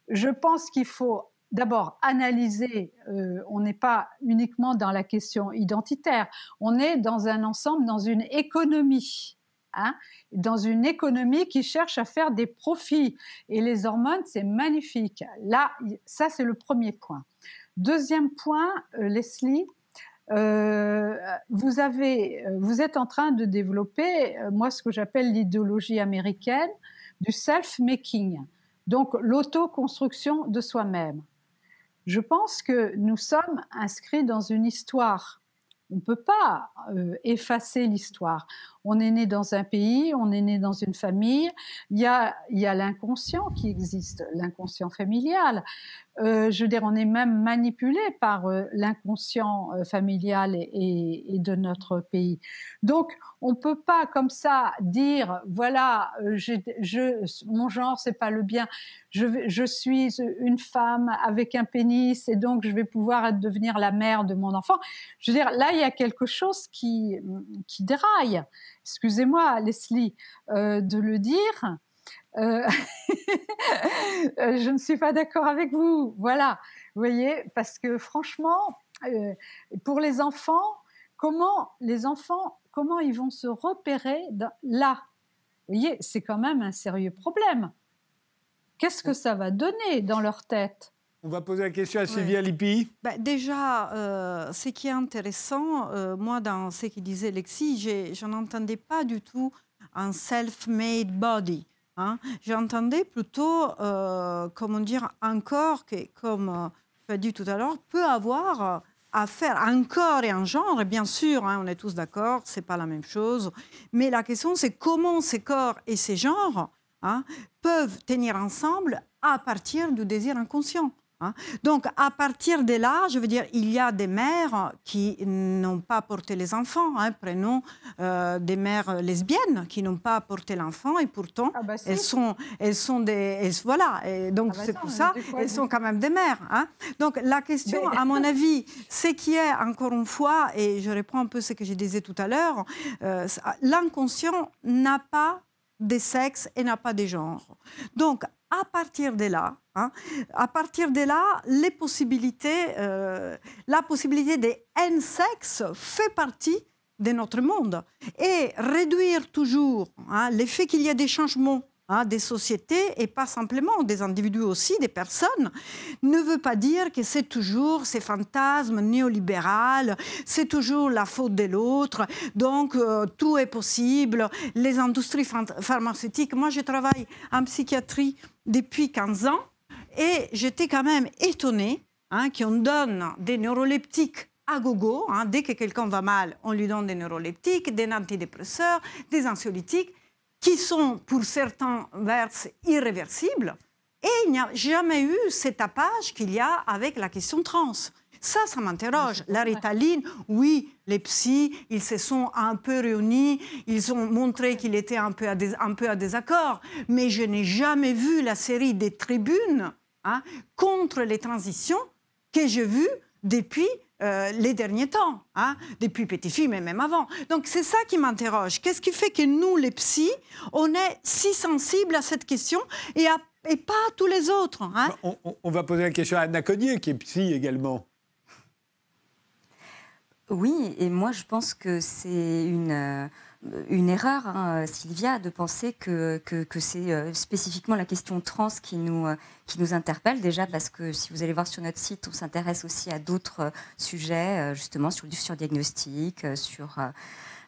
je pense qu'il faut d'abord analyser, euh, on n'est pas uniquement dans la question identitaire, on est dans un ensemble, dans une économie. Hein, dans une économie qui cherche à faire des profits. Et les hormones, c'est magnifique. Là, ça, c'est le premier point. Deuxième point, euh, Leslie, euh, vous, êtes en train de développer, moi, ce que j'appelle l'idéologie américaine du self-making, donc l'autoconstruction de soi-même. Je pense que nous sommes inscrits dans une histoire. On ne peut pas effacer l'histoire. On est né dans un pays, on est né dans une famille. Il y a, l'inconscient qui existe, l'inconscient familial. Euh, je veux dire, on est même manipulé par euh, l'inconscient euh, familial et, de notre pays. Donc, on peut pas comme ça dire, voilà, mon genre c'est pas le bien. Je, je, suis une femme avec un pénis et donc je vais pouvoir devenir la mère de mon enfant. Je veux dire, là il y a quelque chose qui qui déraille. Excusez-moi, Leslie, de le dire. Euh, euh, (laughs) je ne suis pas d'accord avec vous. Voilà, vous voyez, parce que franchement, euh, pour les enfants, comment les enfants, comment ils vont se repérer là? Vous voyez, c'est quand même un sérieux problème. Qu'est-ce que ça va donner dans leur tête? On va poser la question à Sylvia Lippi. Bah, déjà, ce qui est intéressant, moi, dans ce qu'il disait Lexi, je n'entendais pas du tout un self-made body. Hein. J'entendais plutôt, euh, comment dire, un corps qui, comme euh, tu as dit tout à l'heure, peut avoir à faire un corps et un genre, bien sûr, hein, on est tous d'accord, c'est pas la même chose. Mais la question, c'est comment ces corps et ces genres hein, peuvent tenir ensemble à partir du désir inconscient. Hein. Donc, à partir de là, je veux dire, il y a des mères qui n'ont pas porté les enfants. Hein. Prenons euh, des mères lesbiennes qui n'ont pas porté l'enfant et pourtant, ah bah elles, sont, elles sont des. voilà. Et donc, ah bah c'est pour ça, elles sont quand même des mères. Hein. Donc, la question, à mon (laughs) avis, c'est qui est, encore une fois, et je reprends un peu ce que je disais tout à l'heure, euh, l'inconscient n'a pas des sexes et n'a pas des genres. Donc, à partir de là, hein, à partir de là, les possibilités, euh, la possibilité des N sexes fait partie de notre monde. Et réduire toujours hein, l'effet qu'il y a des changements Hein, des sociétés et pas simplement des individus aussi, des personnes, ne veut pas dire que c'est toujours ces fantasmes néolibéraux, c'est toujours la faute de l'autre, donc euh, tout est possible, les industries pharmaceutiques. Moi, je travaille en psychiatrie depuis 15 ans et j'étais quand même étonnée hein, qu'on donne des neuroleptiques à gogo. Hein, dès que quelqu'un va mal, on lui donne des neuroleptiques, des antidépresseurs, des anxiolytiques qui sont pour certains vers irréversibles. Et il n'y a jamais eu cet tapage qu'il y a avec la question trans. Ça, ça m'interroge. La ritaline, oui, les psys, ils se sont un peu réunis, ils ont montré qu'il était un peu, à un peu à désaccord, mais je n'ai jamais vu la série des tribunes hein, contre les transitions que j'ai vues depuis euh, les derniers temps, hein, depuis Petit Fille, mais même avant. Donc c'est ça qui m'interroge. Qu'est-ce qui fait que nous, les psys, on est si sensibles à cette question et, et pas à tous les autres hein? on, va poser la question à Anna Cognier, qui est psy également. Oui, et moi je pense que c'est une une erreur, hein, Sylvia, de penser que, que, c'est euh, spécifiquement la question trans qui nous, euh, qui nous interpelle. Déjà parce que si vous allez voir sur notre site, on s'intéresse aussi à d'autres euh, sujets, justement sur du surdiagnostic, sur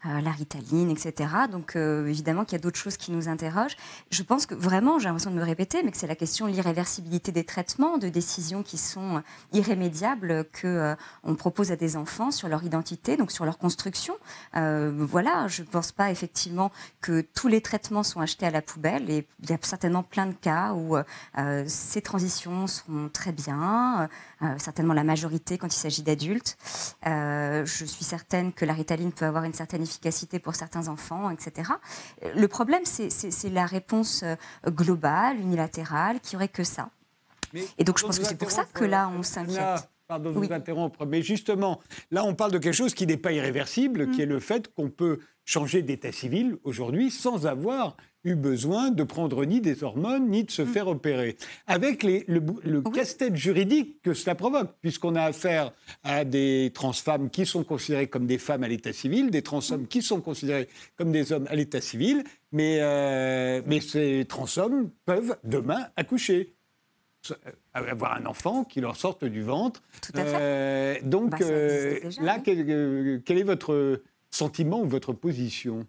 la ritaline, etc. Donc euh, évidemment qu'il y a d'autres choses qui nous interrogent. Je pense que vraiment, j'ai l'impression de me répéter, mais que c'est la question de l'irréversibilité des traitements, de décisions qui sont irrémédiables que on propose à des enfants sur leur identité, donc sur leur construction. Euh, voilà, je ne pense pas effectivement que tous les traitements sont achetés à la poubelle et il y a certainement plein de cas où ces transitions sont très bien, certainement la majorité quand il s'agit d'adultes. je suis certaine que la ritaline peut avoir une certaine efficacité pour certains enfants, etc. Le problème, c'est la réponse euh, globale, unilatérale, qui aurait que ça. et donc je pense que c'est pour ça que là, on s'inquiète. Pardon de vous interrompre, mais justement, là, on parle de quelque chose qui n'est pas irréversible, qui mm. est le fait qu'on peut changer d'état civil aujourd'hui sans avoir eu besoin de prendre ni des hormones ni de se mm. faire opérer. Avec les, le, casse-tête juridique que cela provoque, puisqu'on a affaire à des trans-femmes qui sont considérées comme des femmes à l'état civil, des trans-hommes qui sont considérés comme des hommes à l'état civil, mais, euh, mais ces trans-hommes peuvent demain accoucher euh, avoir un enfant qui leur sorte du ventre. Tout à fait. Euh, donc bah, là, quel, quel, est votre sentiment ou votre position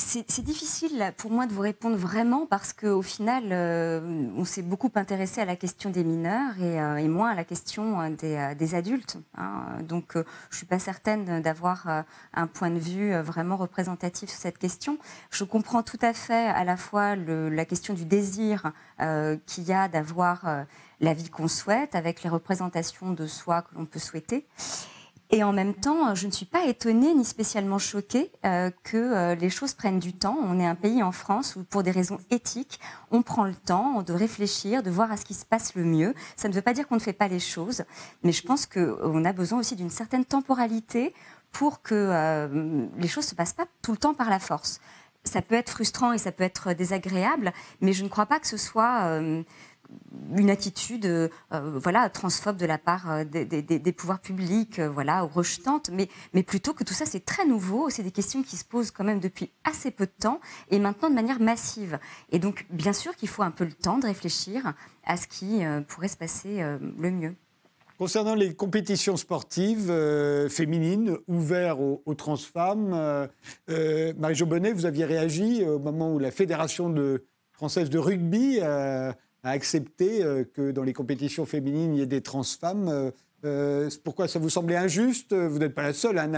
c'est difficile pour moi de vous répondre vraiment parce qu'au final, euh, on s'est beaucoup intéressé à la question des mineurs et, euh, moins à la question euh, des, adultes. Hein. Donc, je ne suis pas certaine d'avoir un point de vue vraiment représentatif sur cette question. Je comprends tout à fait à la fois la question du désir qu'il y a d'avoir la vie qu'on souhaite avec les représentations de soi que l'on peut souhaiter. Et en même temps, je ne suis pas étonnée ni spécialement choquée euh, que euh, les choses prennent du temps. On est un pays en France où, pour des raisons éthiques, on prend le temps de réfléchir, de voir à ce qui se passe le mieux. Ça ne veut pas dire qu'on ne fait pas les choses, mais je pense qu'on a besoin aussi d'une certaine temporalité pour que euh, les choses ne se passent pas tout le temps par la force. Ça peut être frustrant et ça peut être désagréable, mais je ne crois pas que ce soit une attitude euh, voilà transphobe de la part euh, des, pouvoirs publics euh, voilà rejetante mais mais plutôt que tout ça c'est très nouveau. C'est des questions qui se posent quand même depuis assez peu de temps et maintenant de manière massive. Et donc bien sûr qu'il faut un peu le temps de réfléchir à ce qui pourrait se passer le mieux. Concernant les compétitions sportives féminines ouvertes aux, aux trans-femmes, Marie-Jo vous aviez réagi au moment où la Fédération française de rugby à accepter euh, que dans les compétitions féminines, il y ait des trans-femmes. Euh, euh, pourquoi ça vous semblait injuste? Vous n'êtes pas la seule. Hein.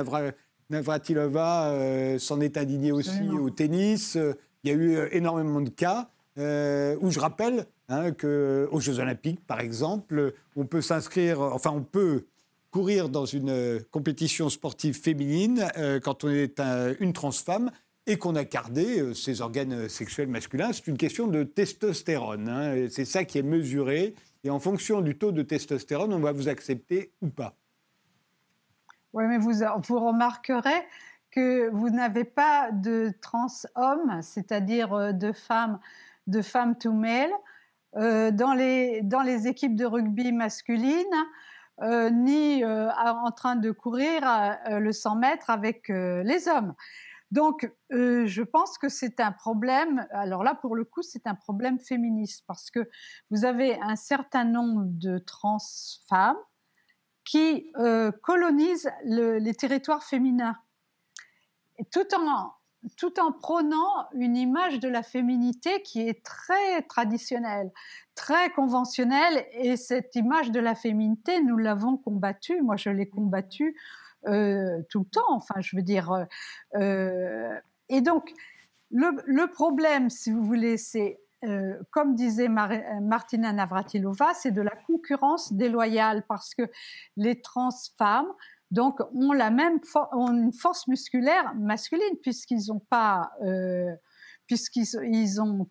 Navratilova s'en est indignée aussi au tennis. Il y a eu énormément de cas où je rappelle hein, qu'aux Jeux Olympiques, par exemple, on peut s'inscrire, enfin, on peut courir dans une compétition sportive féminine quand on est une trans-femme et qu'on a gardé euh, ses organes sexuels masculins. C'est une question de testostérone. Hein, c'est ça qui est mesuré. Et en fonction du taux de testostérone, on va vous accepter ou pas. Oui, mais vous, remarquerez que vous n'avez pas de trans-hommes, c'est-à-dire euh, de femmes, de femmes to male, euh, dans, les, dans les équipes de rugby masculines, ni en train de courir le 100 mètres avec les hommes. Donc, euh, je pense que c'est un problème. Alors là, pour le coup, c'est un problème féministe parce que vous avez un certain nombre de trans femmes qui euh, colonisent les territoires féminins, tout en tout en prônant une image de la féminité qui est très traditionnelle, très conventionnelle. Et cette image de la féminité, nous l'avons combattue. Moi, je l'ai combattue euh, tout le temps. Enfin, je veux dire. Euh, euh, et donc, le, problème, si vous voulez, c'est comme disait Martina Navratilova, c'est de la concurrence déloyale parce que les trans femmes donc ont la même ont une force musculaire masculine puisqu'ils n'ont pas puisqu'ils ils ont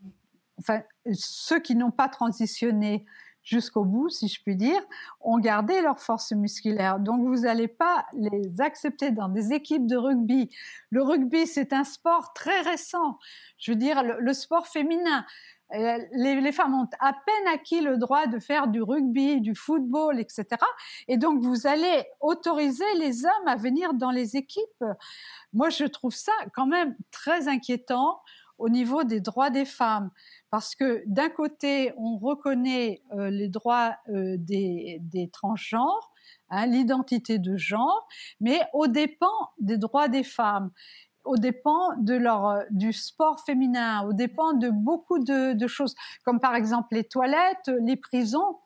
enfin ceux qui n'ont pas transitionné jusqu'au bout, si je puis dire, ont gardé leur force musculaire. Donc vous n'allez pas les accepter dans des équipes de rugby. Le rugby, c'est un sport très récent. Je veux dire, le, sport féminin. les, femmes ont à peine acquis le droit de faire du rugby, du football, etc. Et donc, vous allez autoriser les hommes à venir dans les équipes. Moi, je trouve ça quand même très inquiétant au niveau des droits des femmes. Parce que d'un côté, on reconnaît euh, les droits euh, des, des, transgenres, hein, l'identité de genre, mais au dépend des droits des femmes au dépend de leur, euh, du sport féminin, au dépend de beaucoup de, de, choses, comme par exemple les toilettes, les prisons.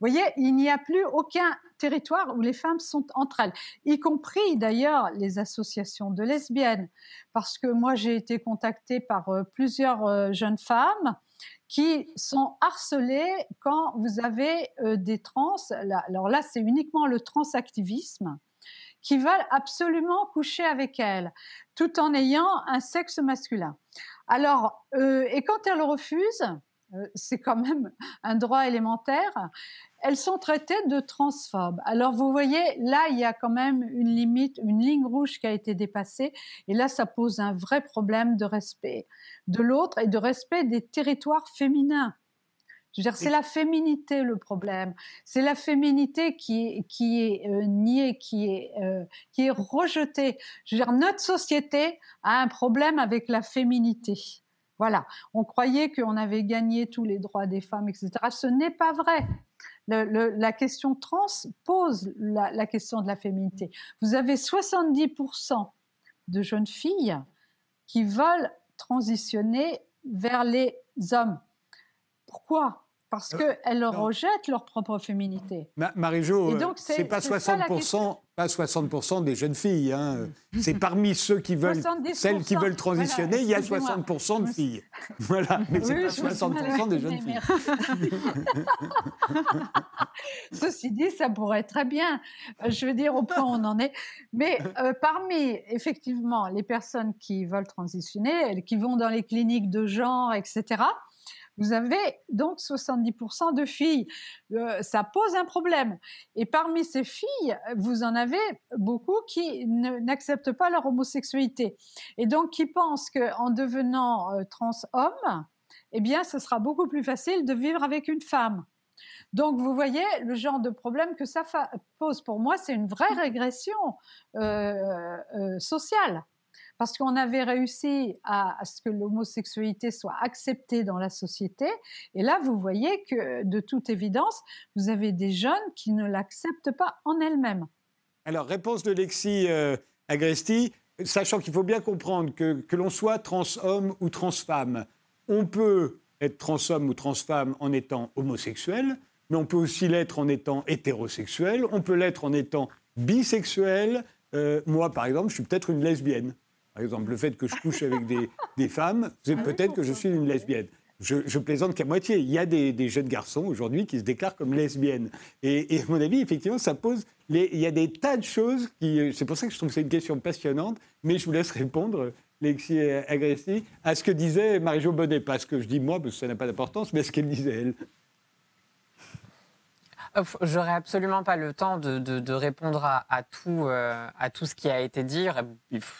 Vous voyez, il n'y a plus aucun territoire où les femmes sont entre elles, y compris d'ailleurs les associations de lesbiennes, parce que moi j'ai été contactée par euh, plusieurs euh, jeunes femmes qui sont harcelées quand vous avez des trans. Alors là, c'est uniquement le transactivisme qui veulent absolument coucher avec elles, tout en ayant un sexe masculin. Alors, euh, et quand elles refusent, euh, c'est quand même un droit élémentaire, elles sont traitées de transphobes. Alors vous voyez, là, il y a quand même une limite, une ligne rouge qui a été dépassée, et là, ça pose un vrai problème de respect de l'autre et de respect des territoires féminins. Je veux dire, c'est la féminité le problème. C'est la féminité qui est, qui est euh, niée, qui est, euh, qui est rejetée. Je veux dire, notre société a un problème avec la féminité. Voilà. On croyait qu'on avait gagné tous les droits des femmes, etc. Ce n'est pas vrai. La question trans pose la, la question de la féminité. Vous avez 70% de jeunes filles qui veulent transitionner vers les hommes. Pourquoi? Parce euh, qu'elles rejettent leur propre féminité. Marie-Jo, euh, c'est pas 60%, pas 60% des jeunes filles. Hein. C'est parmi ceux qui veulent, celles qui veulent transitionner, il y a 60% de filles. (laughs) Voilà, mais c'est pas 60% des jeunes filles. (laughs) Ceci dit, ça pourrait être très bien. Euh, je veux dire, au point où on en est. Mais parmi, effectivement, les personnes qui veulent transitionner, qui vont dans les cliniques de genre, etc., vous avez donc 70% de filles. Euh, ça pose un problème. Et parmi ces filles, vous en avez beaucoup qui n'acceptent pas leur homosexualité. Et donc qui pensent qu'en devenant euh, trans homme, eh bien, ce sera beaucoup plus facile de vivre avec une femme. Donc, vous voyez le genre de problème que ça pose. Pour moi, c'est une vraie régression euh, sociale parce qu'on avait réussi à, ce que l'homosexualité soit acceptée dans la société. Et là, vous voyez que, de toute évidence, vous avez des jeunes qui ne l'acceptent pas en elles-mêmes. Alors, réponse de Lexi euh, Agresti, sachant qu'il faut bien comprendre que, que l'on soit trans-homme ou trans-femme, on peut être trans-homme ou trans-femme en étant homosexuel, mais on peut aussi l'être en étant hétérosexuel, on peut l'être en étant bisexuel. Euh, moi, par exemple, je suis peut-être une lesbienne. Par exemple, le fait que je couche (laughs) avec des, femmes, c'est peut-être que je suis une lesbienne. Je, plaisante qu'à moitié. Il y a des, jeunes garçons aujourd'hui qui se déclarent comme lesbiennes. Et, à mon avis, effectivement, ça pose. il y a des tas de choses qui. C'est pour ça que je trouve que c'est une question passionnante. Mais je vous laisse répondre, Lexi Agressi, à ce que disait Marie-Jo Bonnet. Pas ce que je dis moi, parce que ça n'a pas d'importance, mais à ce qu'elle disait elle. J'aurais absolument pas le temps de, répondre à, tout, euh, à tout ce qui a été dit.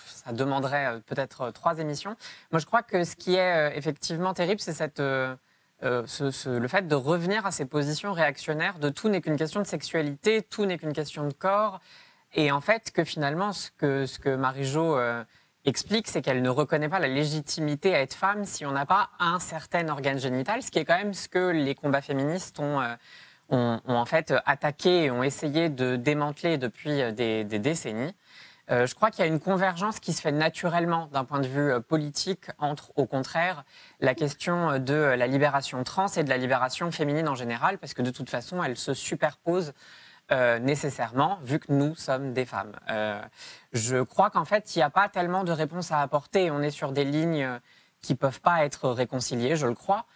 Ça demanderait euh, peut-être euh, trois émissions. Moi, je crois que ce qui est effectivement terrible, c'est cette, le fait de revenir à ces positions réactionnaires de tout n'est qu'une question de sexualité, tout n'est qu'une question de corps. Et en fait, que finalement, ce que, ce que Marie-Jo explique, c'est qu'elle ne reconnaît pas la légitimité à être femme si on n'a pas un certain organe génital, ce qui est quand même ce que les combats féministes ont ont, en fait attaqué et ont essayé de démanteler depuis euh, des, décennies. Euh, je crois qu'il y a une convergence qui se fait naturellement d'un point de vue euh, politique entre, au contraire, la question de la libération trans et de la libération féminine en général, parce que de toute façon, elles se superposent nécessairement, vu que nous sommes des femmes. je crois qu'en fait, il n'y a pas tellement de réponses à apporter. On est sur des lignes qui ne peuvent pas être réconciliées, je le crois.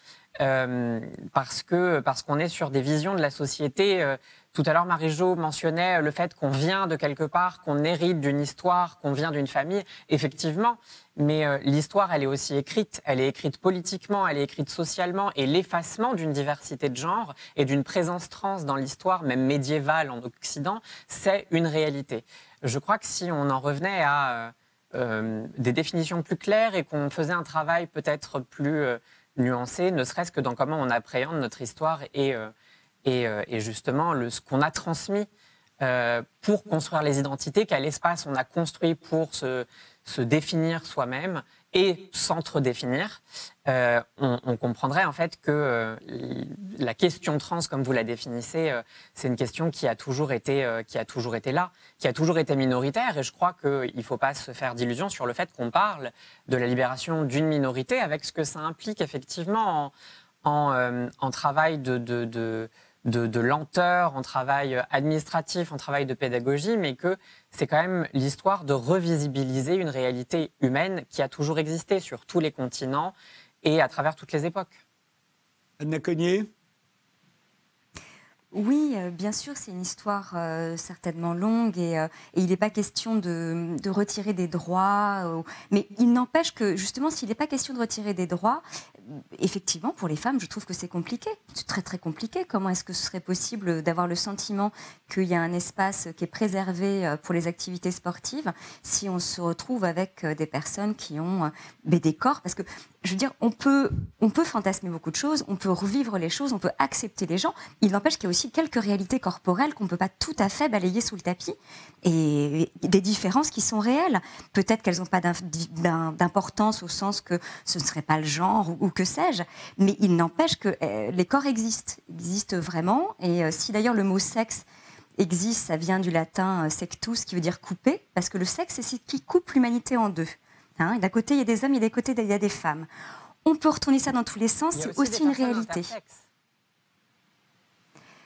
Euh, parce que parce qu'on est sur des visions de la société. Euh, tout à l'heure, Marie-Jo mentionnait le fait qu'on vient de quelque part, qu'on hérite d'une histoire, qu'on vient d'une famille. Effectivement, mais euh, l'histoire, elle est aussi écrite. Elle est écrite politiquement, elle est écrite socialement, et l'effacement d'une diversité de genres et d'une présence trans dans l'histoire, même médiévale en Occident, c'est une réalité. Je crois que si on en revenait à des définitions plus claires et qu'on faisait un travail peut-être plus nuancée, ne serait-ce que dans comment on appréhende notre histoire et, et, justement le, ce qu'on a transmis pour construire les identités, quel espace on a construit pour se, se définir soi-même et s'entre-définir, euh, on, comprendrait en fait que euh, la question trans, comme vous la définissez, euh, c'est une question qui a toujours été, qui a toujours été là, qui a toujours été minoritaire. Et je crois qu'il ne faut pas se faire d'illusions sur le fait qu'on parle de la libération d'une minorité avec ce que ça implique effectivement en, en, travail de, de de, lenteur, en travail administratif, en travail de pédagogie, mais que c'est quand même l'histoire de revisibiliser une réalité humaine qui a toujours existé sur tous les continents et à travers toutes les époques. Anna Cognier? Oui, euh, bien sûr, c'est une histoire euh, certainement longue et, euh, il n'est pas question de, retirer des droits. mais il n'empêche que justement, s'il n'est pas question de retirer des droits, effectivement, pour les femmes, je trouve que c'est compliqué. C'est très très compliqué. Comment est-ce que ce serait possible d'avoir le sentiment qu'il y a un espace qui est préservé pour les activités sportives si on se retrouve avec des personnes qui ont des corps? Parce que je veux dire, on peut, on peut fantasmer beaucoup de choses, on peut revivre les choses, on peut accepter les gens. Il n'empêche qu'il y a aussi quelques réalités corporelles qu'on ne peut pas tout à fait balayer sous le tapis et des différences qui sont réelles. Peut-être qu'elles n'ont pas d'importance au sens que ce ne serait pas le genre ou, que sais-je, mais il n'empêche que euh, les corps existent, existent vraiment. Et euh, si d'ailleurs le mot sexe existe, ça vient du latin euh, sectus, qui veut dire couper, parce que le sexe, c'est ce qui coupe l'humanité en deux. Hein. D'un côté, il y a des hommes, et d'un côté, il y a des femmes. On peut retourner ça dans tous les sens, c'est aussi, une réalité.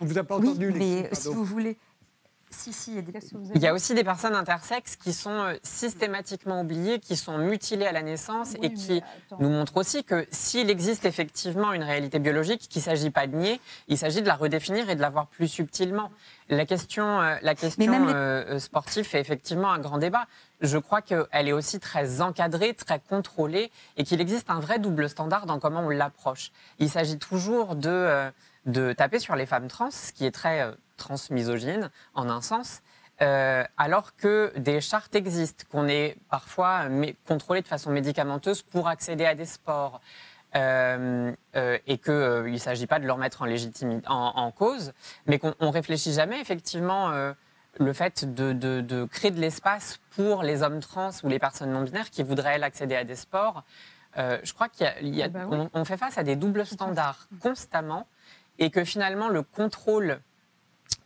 On vous a pas entendu, oui, mais si vous voulez. Il, y a aussi des personnes intersexes qui sont euh, systématiquement oubliées, qui sont mutilées à la naissance et qui nous montrent aussi que s'il existe effectivement une réalité biologique, qu'il ne s'agit pas de nier, il s'agit de la redéfinir et de la voir plus subtilement. La question, euh, la question euh, sportive fait effectivement un grand débat je crois qu'elle est aussi très encadrée, très contrôlée, et qu'il existe un vrai double standard dans comment on l'approche. Il s'agit toujours de, de taper sur les femmes trans, ce qui est très transmisogyne en un sens, euh, alors que des chartes existent, qu'on est parfois contrôlé de façon médicamenteuse pour accéder à des sports. et qu'il ne s'agit pas de leur mettre en, légitimité, en, en cause, mais qu'on ne réfléchit jamais effectivement le fait de, créer de l'espace pour les hommes trans ou les personnes non binaires qui voudraient accéder à des sports. Euh, je crois qu'on ah bah fait face à des doubles standards constamment et que finalement le contrôle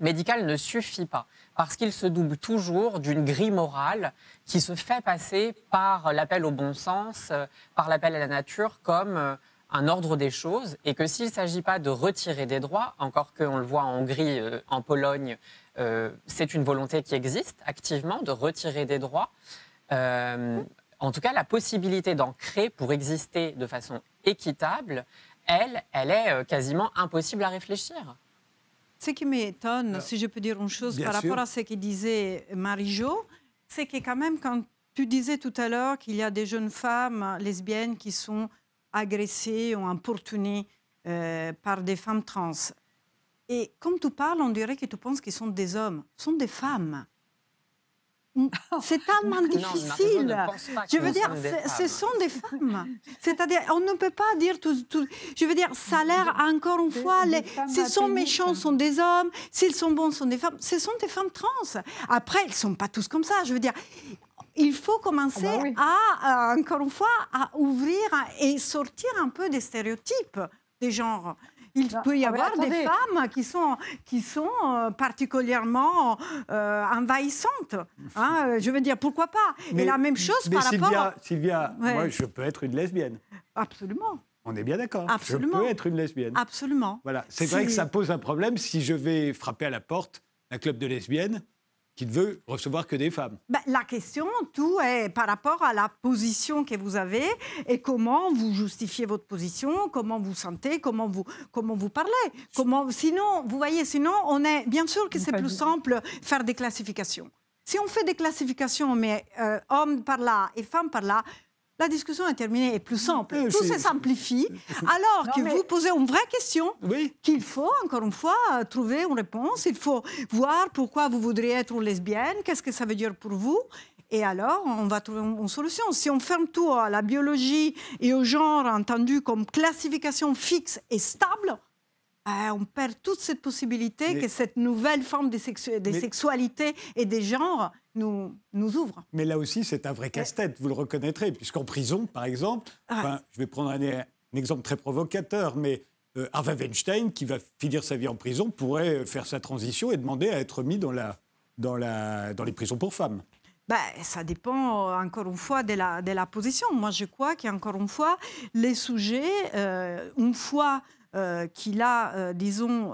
médical ne suffit pas parce qu'il se double toujours d'une grille morale qui se fait passer par l'appel au bon sens, euh, par l'appel à la nature comme euh, un ordre des choses et que s'il ne s'agit pas de retirer des droits, encore qu'on le voit en Hongrie, en Pologne, euh, c'est une volonté qui existe activement de retirer des droits. Euh, en tout cas, la possibilité d'en créer pour exister de façon équitable, elle, elle est euh, quasiment impossible à réfléchir. Ce qui m'étonne, si je peux dire une chose par rapport à ce que disait Marie-Jo, c'est que quand même, quand tu disais tout à l'heure qu'il y a des jeunes femmes lesbiennes qui sont agressées ou importunées par des femmes trans, et comme tu parles, on dirait que tu penses qu'ils sont des hommes. Ce sont des femmes. C'est tellement difficile. je veux dire, ce sont des femmes. C'est-à-dire, on ne peut pas dire tout, Je veux dire, ça a l'air encore une fois, s'ils sont méchants, sont des hommes. S'ils sont bons, sont des femmes. Ce sont des femmes trans. Après, ils ne sont pas tous comme ça. Je veux dire, il faut commencer ah bah à, euh, encore une fois, à ouvrir et sortir un peu des stéréotypes des genres il peut y ah, avoir des femmes qui sont, qui sont euh, particulièrement euh, envahissantes. (laughs) Hein, euh, je veux dire, pourquoi pas? Mais, Et la même chose par Sylvia, rapport... Sylvia, moi, je peux être une lesbienne. Absolument. On est bien d'accord. Je peux être une lesbienne. Absolument. Voilà. C'est vrai que ça pose un problème si je vais frapper à la porte d'un club de lesbiennes qui ne veut recevoir que des femmes ben, La question, tout est par rapport à la position que vous avez et comment vous justifiez votre position, comment vous sentez, comment vous, comment vous parlez. Comment, sinon, vous voyez, sinon, on est bien sûr que c'est plus simple faire des classifications. Si on fait des classifications, mais euh, hommes par là et femmes par là, la discussion est terminée et plus simple. Tout se simplifie. Alors que vous posez une vraie question, qu'il faut, encore une fois, trouver une réponse. Il faut voir pourquoi vous voudriez être lesbienne, qu'est-ce que ça veut dire pour vous. Et alors, on va trouver une solution. Si on ferme tout à la biologie et au genre entendu comme classification fixe et stable, ben, on perd toute cette possibilité que cette nouvelle forme des, sexualités et des genres nous, nous ouvre. Mais là aussi, c'est un vrai casse-tête, vous le reconnaîtrez, puisqu'en prison, par exemple, je vais prendre un, exemple très provocateur, mais euh, Harvey Weinstein, qui va finir sa vie en prison, pourrait faire sa transition et demander à être mis dans, la, dans, la, dans les prisons pour femmes. Ben, ça dépend euh, encore une fois de la, de la position. Moi, je crois qu'encore une fois, les sujets, euh, une fois qu'il a, disons,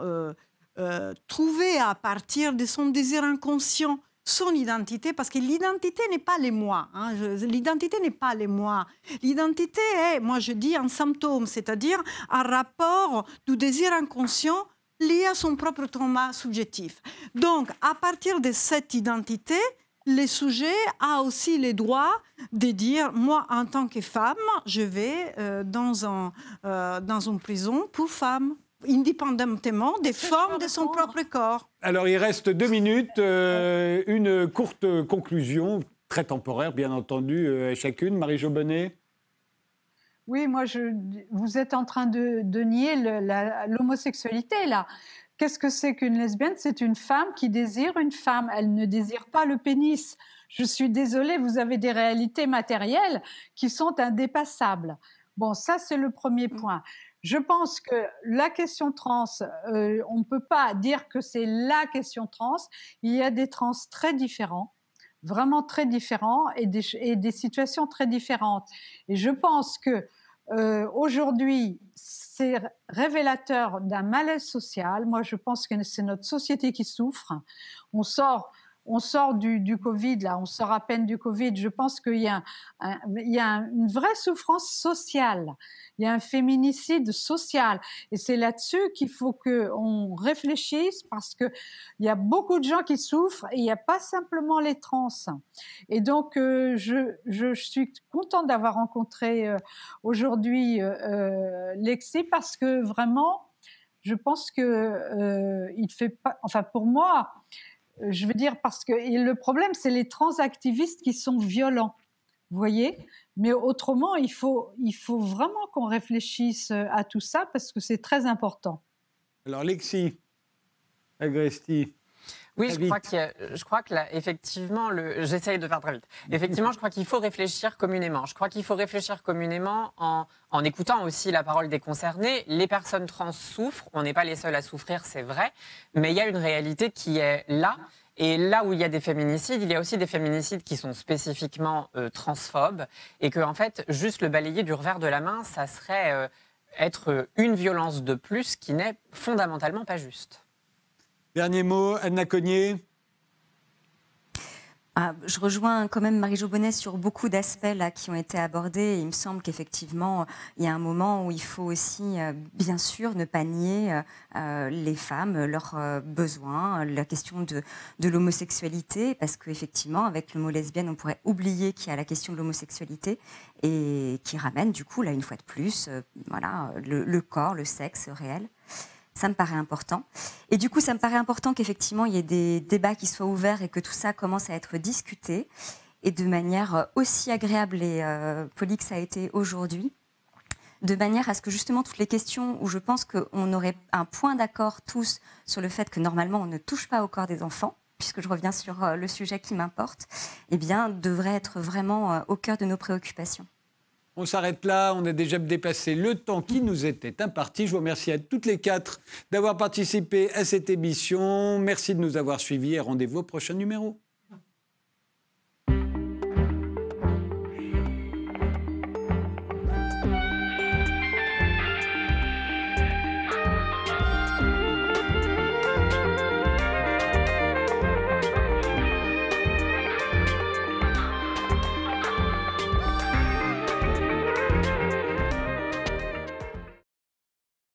trouvé à partir de son désir inconscient son identité, parce que l'identité n'est pas les moi. Hein, l'identité n'est pas les moi. L'identité est, moi je dis, un symptôme, c'est-à-dire un rapport du désir inconscient lié à son propre trauma subjectif. Donc, à partir de cette identité, le sujet a aussi le droit de dire, moi, en tant que femme, je vais euh, dans, un, euh, dans une prison pour femmes indépendamment des formes de son propre corps. Alors il reste deux minutes, euh, une courte conclusion, très temporaire bien entendu, euh, chacune. Marie-Jo Bonnet? Oui, moi, je, vous êtes en train de, nier l'homosexualité là. Qu'est-ce que c'est qu'une lesbienne? C'est une femme qui désire une femme. Elle ne désire pas le pénis. Je suis désolée, vous avez des réalités matérielles qui sont indépassables. Bon, ça, c'est le premier mm. point. Je pense que la question trans, euh, on ne peut pas dire que c'est la question trans. Il y a des trans très différents, vraiment très différents, et des, situations très différentes. Et je pense que euh, aujourd'hui, c'est révélateur d'un malaise social. Moi, je pense que c'est notre société qui souffre. On sort on sort du, Covid, là, on sort à peine du Covid. Je pense qu'il y a, il y a une vraie souffrance sociale. Il y a un féminicide social. Et c'est là-dessus qu'il faut qu'on réfléchisse parce qu'il y a beaucoup de gens qui souffrent et il n'y a pas simplement les trans. Et donc, euh, je, je, suis contente d'avoir rencontré euh, aujourd'hui euh, Lexi parce que vraiment, je pense que il fait pas, enfin pour moi, je veux dire, parce que le problème, c'est les transactivistes qui sont violents. Vous voyez? Mais autrement, il faut, il faut vraiment qu'on réfléchisse à tout ça parce que c'est très important. Alors, Lexi, Agresti, oui, je crois, je crois, que là, effectivement, le... j'essaye de faire très vite. (laughs) Effectivement, je crois qu'il faut réfléchir communément. Je crois qu'il faut réfléchir communément en, en, écoutant aussi la parole des concernés. Les personnes trans souffrent, on n'est pas les seuls à souffrir, c'est vrai, mais il y a une réalité qui est là. Et là où il y a des féminicides, il y a aussi des féminicides qui sont spécifiquement euh, transphobes et que, en fait, juste le balayer du revers de la main, ça serait euh, être une violence de plus qui n'est fondamentalement pas juste. Dernier mot, Anna Cognier ah, je rejoins quand même Marie-Jo Bonnet sur beaucoup d'aspects qui ont été abordés. il me semble qu'effectivement, il y a un moment où il faut aussi, euh, bien sûr, ne pas nier euh, les femmes, leurs euh, besoins, la question de, de l'homosexualité, parce qu'effectivement, avec le mot lesbienne, on pourrait oublier qu'il y a la question de l'homosexualité et qui ramène du coup, là, une fois de plus, voilà, le corps, le sexe réel. Ça me paraît important. Et du coup, ça me paraît important qu'effectivement, il y ait des débats qui soient ouverts et que tout ça commence à être discuté et de manière aussi agréable et euh, polie que ça a été aujourd'hui, de manière à ce que justement toutes les questions où je pense qu'on aurait un point d'accord tous sur le fait que normalement on ne touche pas au corps des enfants, puisque je reviens sur euh, le sujet qui m'importe, eh bien, devraient être vraiment euh, au cœur de nos préoccupations. On s'arrête là, on a déjà dépassé le temps qui nous était imparti. Je vous remercie à toutes les quatre d'avoir participé à cette émission. Merci de nous avoir suivis et rendez-vous au prochain numéro.